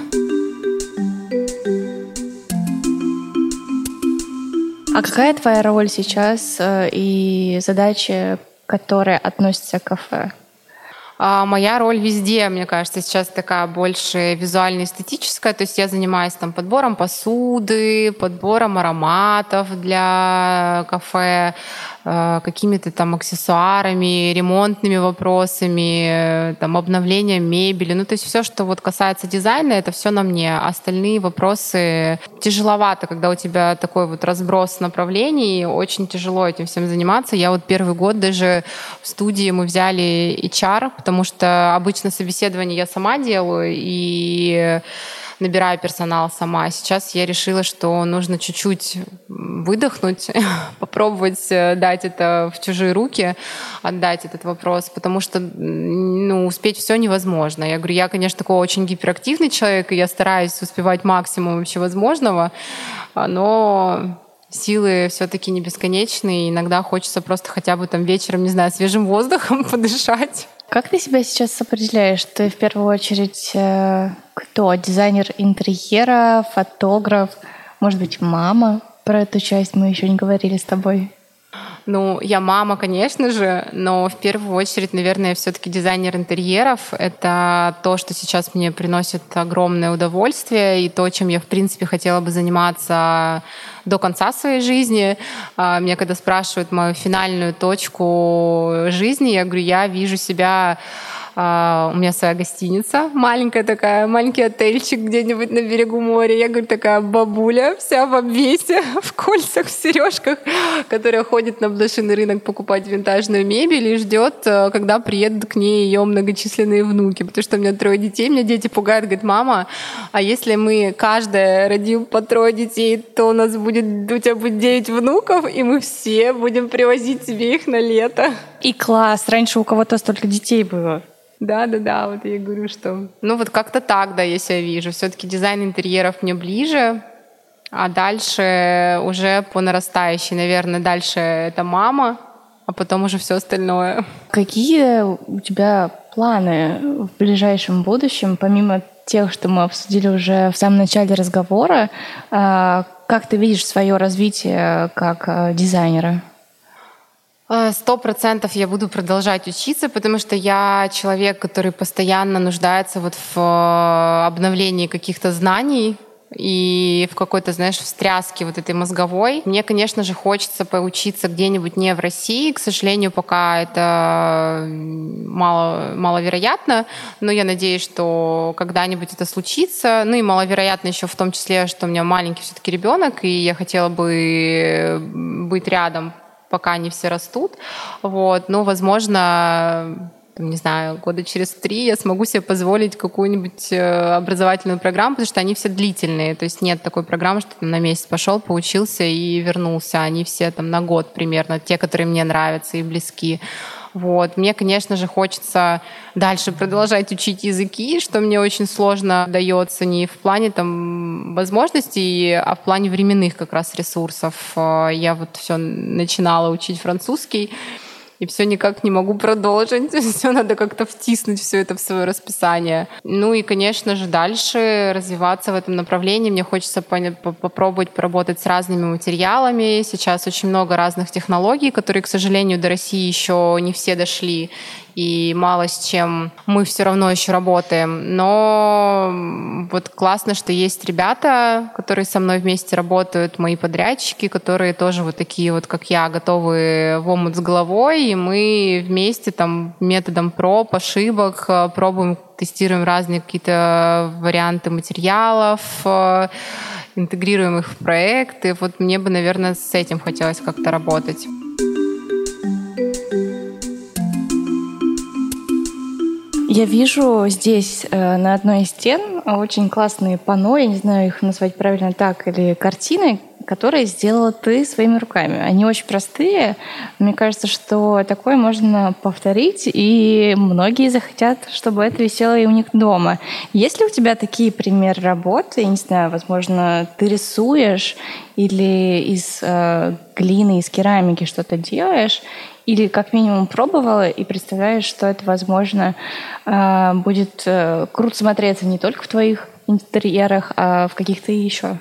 А какая твоя роль сейчас э, и задачи, которые относятся к кафе? А моя роль везде, мне кажется, сейчас такая больше визуально-эстетическая. То есть я занимаюсь там подбором посуды, подбором ароматов для кафе, какими-то там аксессуарами, ремонтными вопросами, э, там обновлением мебели. Ну, то есть все, что вот касается дизайна, это все на мне. Остальные вопросы тяжеловато, когда у тебя такой вот разброс направлений, очень тяжело этим всем заниматься. Я вот первый год даже в студии мы взяли HR, потому что обычно собеседование я сама делаю, и набираю персонал сама. Сейчас я решила, что нужно чуть-чуть выдохнуть, попробовать э, дать это в чужие руки, отдать этот вопрос, потому что ну, успеть все невозможно. Я говорю, я, конечно, такой очень гиперактивный человек, и я стараюсь успевать максимум вообще возможного, но силы все-таки не бесконечные. Иногда хочется просто хотя бы там вечером, не знаю, свежим воздухом подышать. Как ты себя сейчас определяешь? Ты в первую очередь э, кто? Дизайнер интерьера, фотограф, может быть, мама? Про эту часть мы еще не говорили с тобой. Ну, я мама, конечно же, но в первую очередь, наверное, все-таки дизайнер интерьеров. Это то, что сейчас мне приносит огромное удовольствие и то, чем я, в принципе, хотела бы заниматься до конца своей жизни. А, меня когда спрашивают мою финальную точку жизни, я говорю, я вижу себя Uh, у меня своя гостиница, маленькая такая, маленький отельчик где-нибудь на берегу моря. Я говорю, такая бабуля, вся в обвесе, в кольцах, в сережках, которая ходит на блошиный рынок покупать винтажную мебель и ждет, э, когда приедут к ней ее многочисленные внуки. Потому что у меня трое детей, меня дети пугают, говорят, мама, а если мы каждая родим по трое детей, то у нас будет, у тебя будет девять внуков, и мы все будем привозить тебе их на лето. И класс, раньше у кого-то столько детей было. Да, да, да, вот я говорю, что... Ну вот как-то так, да, я себя вижу. Все-таки дизайн интерьеров мне ближе, а дальше уже по нарастающей, наверное, дальше это мама, а потом уже все остальное. Какие у тебя планы в ближайшем будущем, помимо тех, что мы обсудили уже в самом начале разговора, а, как ты видишь свое развитие как а, дизайнера? Сто процентов я буду продолжать учиться, потому что я человек, который постоянно нуждается вот в э, обновлении каких-то знаний, и в какой-то, знаешь, встряске вот этой мозговой. Мне, конечно же, хочется поучиться где-нибудь не в России. К сожалению, пока это мало, маловероятно, но я надеюсь, что когда-нибудь это случится. Ну и маловероятно еще в том числе, что у меня маленький все-таки ребенок, и я хотела бы быть рядом пока они все растут. Вот. Но, возможно, там, не знаю, года через три я смогу себе позволить какую-нибудь э, образовательную программу, потому что они все длительные. То есть нет такой программы, что ты на месяц пошел, поучился и вернулся. Они все там на год примерно, те, которые мне нравятся и близки. Вот. Мне, конечно же, хочется дальше продолжать учить языки, что мне очень сложно дается не в плане там возможностей, а в плане временных как раз ресурсов. Э, я вот все начинала учить французский, и все никак не могу продолжить. Все надо как-то втиснуть все это в свое расписание. Ну и, конечно же, дальше развиваться в этом направлении. Мне хочется попробовать поработать с разными материалами. Сейчас очень много разных технологий, которые, к сожалению, до России еще не все дошли и мало с чем мы все равно еще работаем. Но вот классно, что есть ребята, которые со мной вместе работают, мои подрядчики, которые тоже вот такие вот, как я, готовы в омут с головой, мы вместе там методом проб, ошибок э, пробуем, тестируем разные какие-то варианты материалов, э, интегрируем их в проекты. Вот мне бы, наверное, с этим хотелось как-то работать. Я вижу здесь э, на одной из стен очень классные панно, я не знаю их назвать правильно так, или картины, которые сделала ты своими руками. Они очень простые. Мне кажется, что такое можно повторить, и многие захотят, чтобы это висело и у них дома. Есть ли у тебя такие примеры работы? Я не знаю, возможно, ты рисуешь или из э, глины, из керамики что-то делаешь, или как минимум пробовала и представляешь, что это, возможно, а, будет э, круто смотреться не только в твоих интерьерах, а в каких-то еще.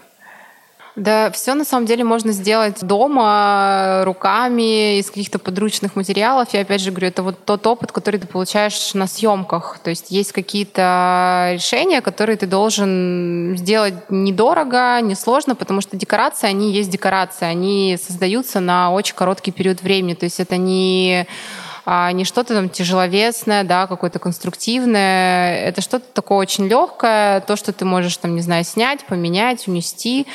Да, все на самом деле можно сделать дома, руками, из каких-то подручных материалов. Я опять же говорю, это вот тот опыт, который ты получаешь на съемках. То есть есть какие-то решения, которые ты должен сделать недорого, несложно, потому что декорации, они есть декорации, они создаются на очень короткий период времени. То есть это не а не что-то там тяжеловесное, да, какое-то конструктивное. Это что-то такое очень легкое, то, что ты можешь там, не знаю, снять, поменять, унести.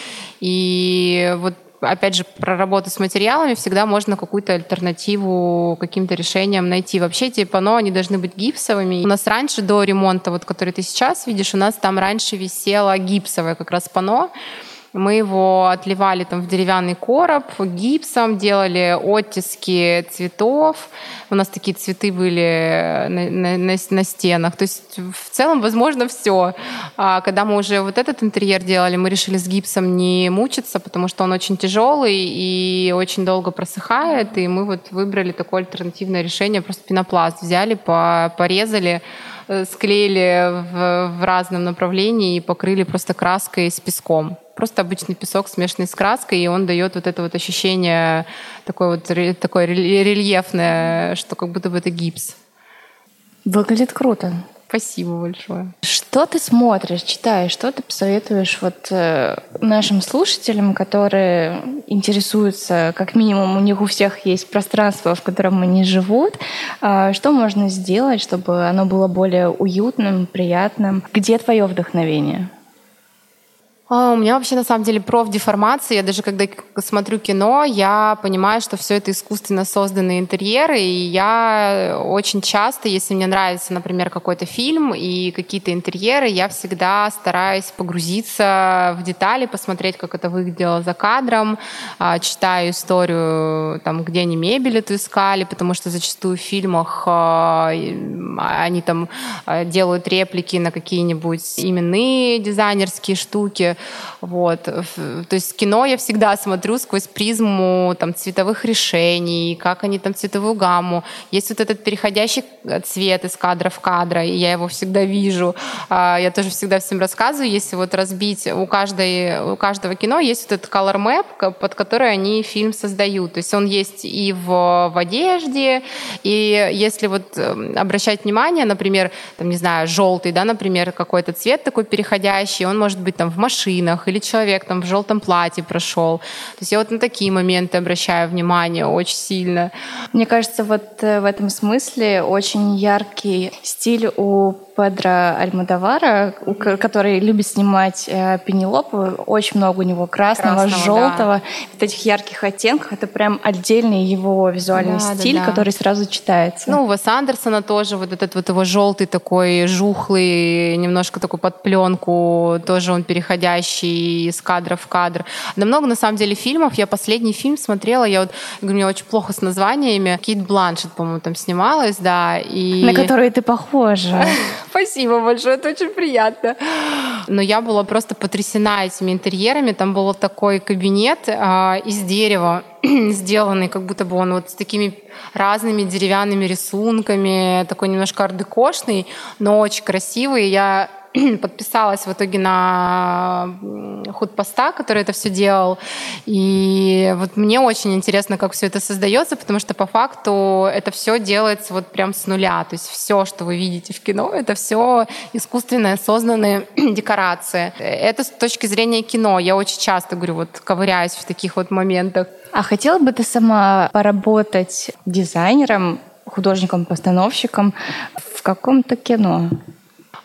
И вот опять же, про работу с материалами всегда можно какую-то альтернативу каким-то решениям найти. Вообще эти панно, они должны быть гипсовыми. У нас раньше, до ремонта, вот который ты сейчас видишь, у нас там раньше висело гипсовое как раз панно. Мы его отливали там в деревянный короб гипсом, делали оттиски цветов. У нас такие цветы были на, на, на, на стенах. То есть в целом возможно все. А когда мы уже вот этот интерьер делали, мы решили с гипсом не мучиться, потому что он очень тяжелый и очень долго просыхает. И мы вот выбрали такое альтернативное решение. Просто пенопласт взяли, порезали э, склеили в, в разном направлении и покрыли просто краской с песком просто обычный песок, смешанный с краской, и он дает вот это вот ощущение такое вот такое рельефное, что как будто бы это гипс. Выглядит круто. Спасибо большое. Что ты смотришь, читаешь, что ты посоветуешь вот э, нашим слушателям, которые интересуются, как минимум у них у всех есть пространство, в котором они живут, э, что можно сделать, чтобы оно было более уютным, приятным? Где твое вдохновение? А, у меня вообще на самом деле профдеформация. Я даже когда смотрю кино, я понимаю, что все это искусственно созданные интерьеры. И я очень часто, если мне нравится, например, какой-то фильм и какие-то интерьеры, я всегда стараюсь погрузиться в детали, посмотреть, как это выглядело за кадром, а, читаю историю, там, где они мебель эту искали, потому что зачастую в фильмах а, они там делают реплики на какие-нибудь именные дизайнерские штуки. Вот. То есть кино я всегда смотрю сквозь призму там, цветовых решений, как они там цветовую гамму. Есть вот этот переходящий цвет из кадра в кадра, и я его всегда вижу. А, я тоже всегда всем рассказываю, если вот разбить у, каждой, у каждого кино есть вот этот color map, под который они фильм создают. То есть он есть и в, в одежде, и если вот эм, обращать внимание, например, там, не знаю, желтый, да, например, какой-то цвет такой переходящий, он может быть там в машине, машинах, или человек там в желтом платье прошел. То есть я вот на такие моменты обращаю внимание очень сильно. Мне кажется, вот э, в этом смысле очень яркий стиль у Педро Альмадовара, который любит снимать э, Пенелопу. Очень много у него красного, красного желтого. Да. Вот этих ярких оттенков. Это прям отдельный его визуальный да, стиль, да, да. который сразу читается. Ну, у Вес Андерсона тоже вот этот вот его желтый такой жухлый, немножко такой под пленку, тоже он переходящий из кадра в кадр. Да много, на самом деле, фильмов. Я последний фильм смотрела, я вот, говорю, мне очень плохо с названиями. Кейт Бланшет, по-моему, там снималась, да. И... На которую ты похожа. Спасибо большое, это очень приятно. Но я была просто потрясена этими интерьерами. Там был такой кабинет а, из дерева, сделанный, как будто бы он вот с такими разными деревянными рисунками, такой немножко ардекошный, но очень красивый. Я подписалась в итоге на худпоста, который это все делал. И вот мне очень интересно, как все это создается, потому что по факту это все делается вот прям с нуля. То есть все, что вы видите в кино, это все искусственные созданные декорации. Это с точки зрения кино. Я очень часто говорю, вот ковыряюсь в таких вот моментах. А хотела бы ты сама поработать дизайнером, художником-постановщиком в каком-то кино?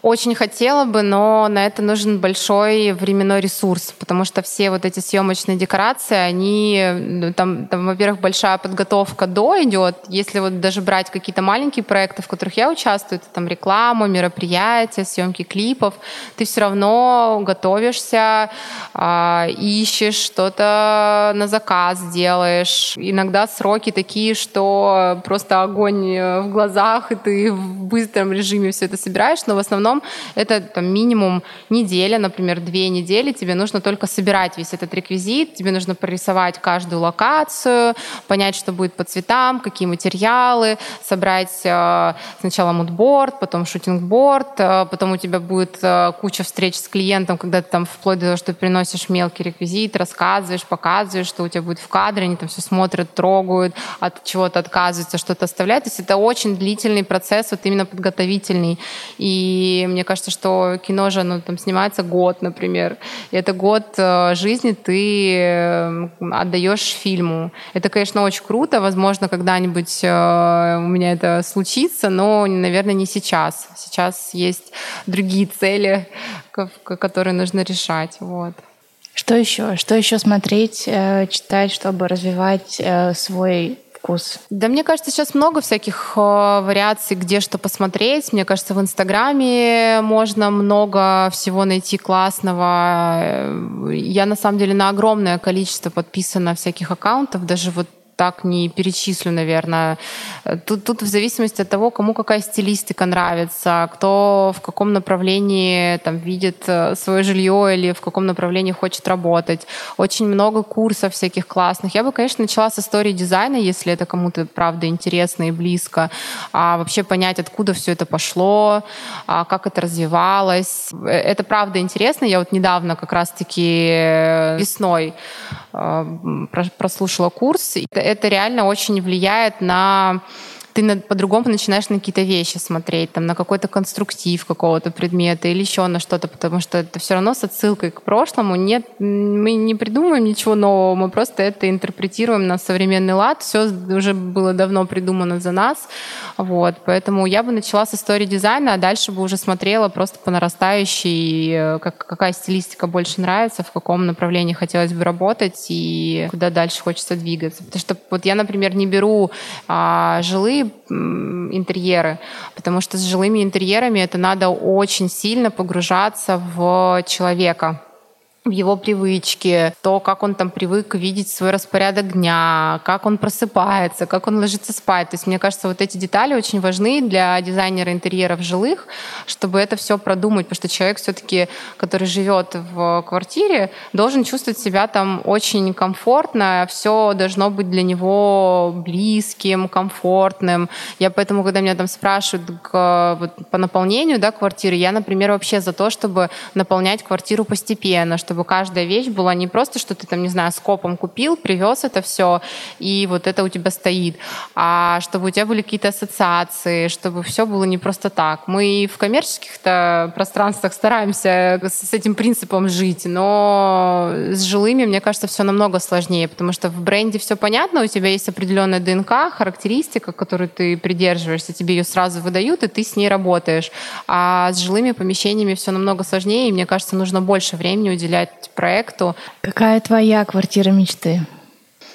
Очень хотела бы, но на это нужен большой временной ресурс, потому что все вот эти съемочные декорации, они ну, там, там во-первых, большая подготовка до идет. Если вот даже брать какие-то маленькие проекты, в которых я участвую, это там реклама, мероприятия, съемки клипов, ты все равно готовишься, э, ищешь что-то на заказ делаешь. Иногда сроки такие, что просто огонь в глазах, и ты в быстром режиме все это собираешь, но в основном основном это там, минимум неделя, например, две недели. Тебе нужно только собирать весь этот реквизит, тебе нужно прорисовать каждую локацию, понять, что будет по цветам, какие материалы, собрать э, сначала мудборд, потом шутингборд, э, потом у тебя будет э, куча встреч с клиентом, когда ты там вплоть до того, что ты приносишь мелкий реквизит, рассказываешь, показываешь, что у тебя будет в кадре, они там все смотрят, трогают, от чего-то отказываются, что-то оставляют. То есть это очень длительный процесс, вот именно подготовительный. И мне кажется, что кино же ну, там, снимается год, например. И это год э, жизни ты э, отдаешь фильму. Это, конечно, очень круто. Возможно, когда-нибудь э, у меня это случится, но, наверное, не сейчас. Сейчас есть другие цели, которые нужно решать. Вот. Что еще? Что еще смотреть, читать, чтобы развивать свой вкус? Да, мне кажется, сейчас много всяких э, вариаций, где что посмотреть. Мне кажется, в Инстаграме можно много всего найти классного. Э, я, на самом деле, на огромное количество подписана всяких аккаунтов. Даже вот так не перечислю, наверное. Тут, тут в зависимости от того, кому какая стилистика нравится, кто в каком направлении там, видит э, свое жилье или в каком направлении хочет работать. Очень много курсов всяких классных. Я бы, конечно, начала с истории дизайна, если это кому-то, правда, интересно и близко. А вообще понять, откуда все это пошло, а как это развивалось. Э, это, правда, интересно. Я вот недавно как раз-таки э, весной прослушала курс это реально очень влияет на ты по-другому начинаешь на какие-то вещи смотреть, там, на какой-то конструктив какого-то предмета или еще на что-то, потому что это все равно с отсылкой к прошлому. Нет, мы не придумываем ничего нового, мы просто это интерпретируем на современный лад. Все уже было давно придумано за нас. Вот, поэтому я бы начала с истории дизайна, а дальше бы уже смотрела просто по нарастающей, э, как, какая стилистика больше нравится, в каком направлении хотелось бы работать и куда дальше хочется двигаться. Потому что вот я, например, не беру а, жилые интерьеры, потому что с жилыми интерьерами это надо очень сильно погружаться в человека его привычки, то, как он там привык видеть свой распорядок дня, как он просыпается, как он ложится спать. То есть, мне кажется, вот эти детали очень важны для дизайнера интерьеров жилых, чтобы это все продумать, потому что человек все-таки, который живет в квартире, должен чувствовать себя там очень комфортно, все должно быть для него близким, комфортным. Я поэтому, когда меня там спрашивают к, вот, по наполнению да, квартиры, я, например, вообще за то, чтобы наполнять квартиру постепенно, чтобы чтобы каждая вещь была не просто, что ты там, не знаю, скопом купил, привез это все, и вот это у тебя стоит, а чтобы у тебя были какие-то ассоциации, чтобы все было не просто так. Мы в коммерческих-то пространствах стараемся с этим принципом жить, но с жилыми, мне кажется, все намного сложнее, потому что в бренде все понятно, у тебя есть определенная ДНК, характеристика, которую ты придерживаешься, тебе ее сразу выдают, и ты с ней работаешь. А с жилыми помещениями все намного сложнее, и мне кажется, нужно больше времени уделять уделять проекту. Какая твоя квартира мечты?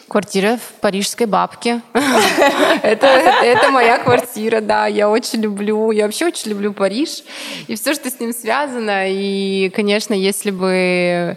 Квартира в парижской бабке. это, это моя квартира, да. Я очень люблю, я вообще очень люблю Париж и все, что с ним связано. И, конечно, если бы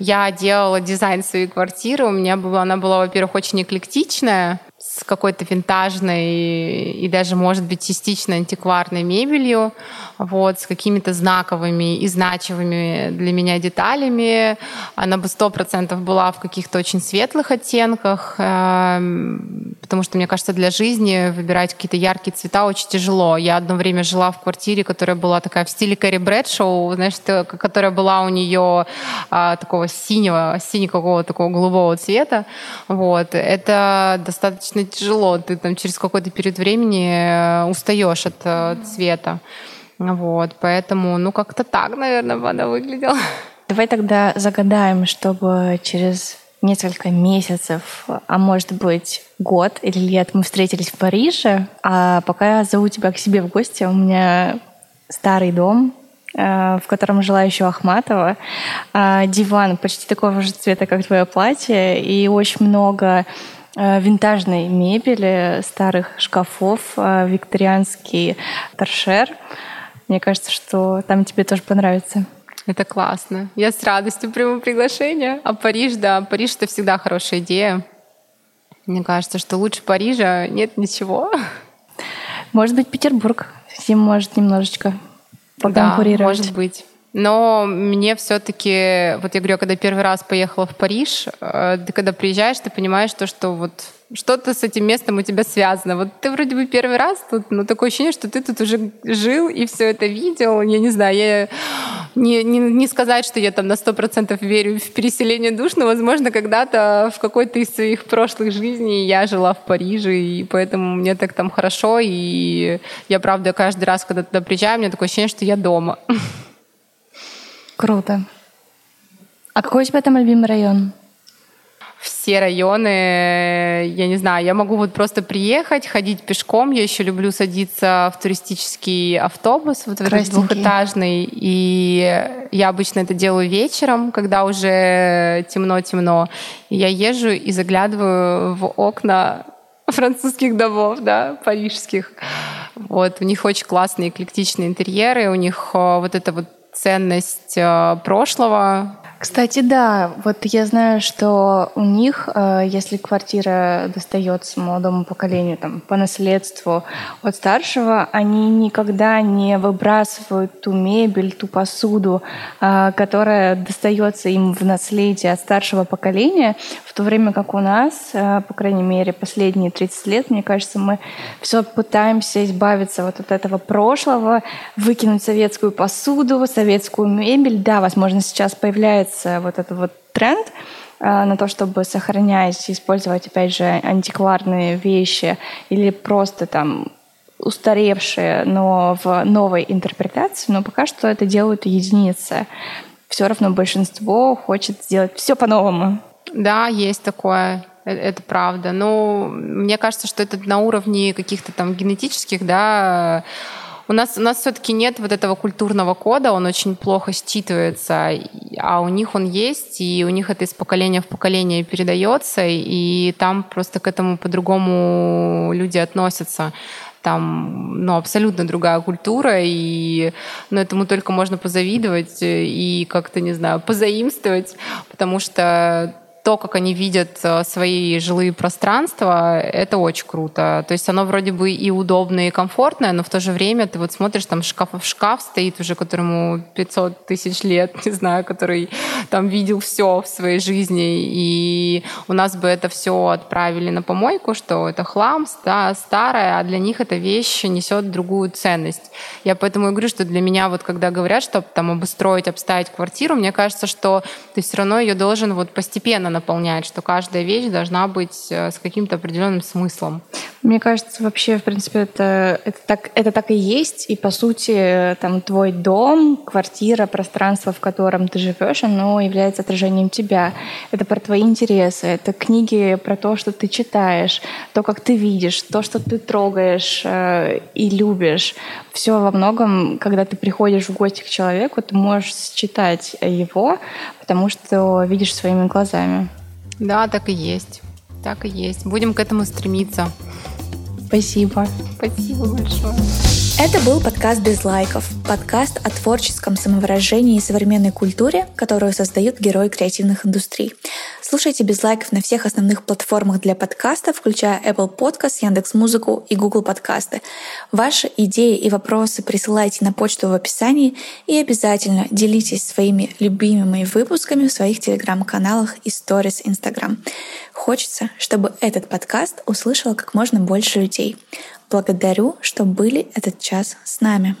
я делала дизайн своей квартиры, у меня была, она была, во-первых, очень эклектичная, с какой-то винтажной и даже, может быть, частично антикварной мебелью, вот, с какими-то знаковыми и значимыми для меня деталями. Она бы сто процентов была в каких-то очень светлых оттенках, эм, потому что, мне кажется, для жизни выбирать какие-то яркие цвета очень тяжело. Я одно время жила в квартире, которая была такая в стиле Кэрри Брэдшоу, знаешь, которая была у нее а, такого синего, синего какого такого голубого цвета. Вот. Это достаточно тяжело. Ты там через какой-то период времени э, устаешь от э, цвета. Вот, поэтому, ну, как-то так, наверное, бы она выглядела. Давай тогда загадаем, чтобы через несколько месяцев, а может быть год или лет мы встретились в Париже, а пока я зову тебя к себе в гости, у меня старый дом, э, в котором жила еще Ахматова, диван почти такого же цвета, как твое платье, и очень много Э, винтажной мебели, старых шкафов, э, викторианский торшер. Мне кажется, что там тебе тоже понравится. Это классно. Я с радостью приму приглашение. А Париж, да, Париж — это всегда хорошая идея. Мне кажется, что лучше Парижа нет ничего. Может быть, Петербург ним может немножечко поконкурировать. Да, может быть. Но мне все-таки, вот я говорю, когда первый раз поехала в Париж, э, ты когда приезжаешь, ты понимаешь то, что вот что-то с этим местом у тебя связано. Вот ты вроде бы первый раз тут, но такое ощущение, что ты тут уже жил и все это видел. Я не знаю, я не, не, не сказать, что я там на сто процентов верю в переселение душ, но, возможно, когда-то в какой-то из своих прошлых жизней я жила в Париже, и поэтому мне так там хорошо, и я, правда, каждый раз, когда туда приезжаю, у меня такое ощущение, что я дома. Круто. А какой у тебя там любимый район? все районы, я не знаю, я могу вот просто приехать, ходить пешком. Я еще люблю садиться в туристический автобус, вот этот двухэтажный. И я обычно это делаю вечером, когда уже темно-темно. Я езжу и заглядываю в окна французских домов, да, парижских. Вот, у них очень классные эклектичные интерьеры, у них э, вот это вот ценность э, прошлого. Кстати, да, вот я знаю, что у них, э, если квартира достается молодому поколению там, по наследству от старшего, они никогда не выбрасывают ту мебель, ту посуду, э, которая достается им в наследие от старшего поколения, то время как у нас, по крайней мере, последние 30 лет, мне кажется, мы все пытаемся избавиться вот от этого прошлого, выкинуть советскую посуду, советскую мебель. Да, возможно, сейчас появляется вот этот вот тренд э, на то, чтобы сохранять, использовать, опять же, антикварные вещи или просто там устаревшие, но в новой интерпретации, но пока что это делают единицы. Все равно большинство хочет сделать все по-новому. Да, есть такое. Э, это правда. Но мне кажется, что это на уровне каких-то там генетических, да, у нас, у нас все-таки нет вот этого культурного кода, он очень плохо считывается, а у них он есть, и у них это из поколения в поколение передается, и там просто к этому по-другому люди относятся там ну, абсолютно другая культура, и ну, этому только можно позавидовать и как-то, не знаю, позаимствовать, потому что то, как они видят э, свои жилые пространства, это очень круто. То есть оно вроде бы и удобное, и комфортное, но в то же время ты вот смотришь, там шкаф шкаф стоит уже, которому 500 тысяч лет, не знаю, который там видел все в своей жизни, и у нас бы это все отправили на помойку, что это хлам, да, старое, а для них эта вещь несет другую ценность. Я поэтому и говорю, что для меня вот когда говорят, что там обустроить, обставить квартиру, мне кажется, что ты все равно ее должен вот постепенно наполнять, что каждая вещь должна быть э, с каким-то определенным смыслом. Мне кажется, вообще, в принципе, это, это, так, это так и есть. И, по сути, там твой дом, квартира, пространство, в котором ты живешь, оно является отражением тебя. Это про твои интересы, это книги про то, что ты читаешь, то, как ты видишь, то, что ты трогаешь э, и любишь. Все во многом, когда ты приходишь в гости к человеку, ты можешь считать его, потому что видишь своими глазами. Да, так и есть. Так и есть. Будем к этому стремиться. Спасибо. Спасибо большое. Это был подкаст «Без лайков». Подкаст о творческом самовыражении и современной культуре, которую создают герои креативных индустрий. Слушайте «Без лайков» на всех основных платформах для подкаста, включая Apple Podcast, Яндекс.Музыку и Google Подкасты. Ваши идеи и вопросы присылайте на почту в описании и обязательно делитесь своими любимыми выпусками в своих телеграм-каналах и сторис Instagram. Хочется, чтобы этот подкаст услышало как можно больше людей. Благодарю, что были этот час с нами.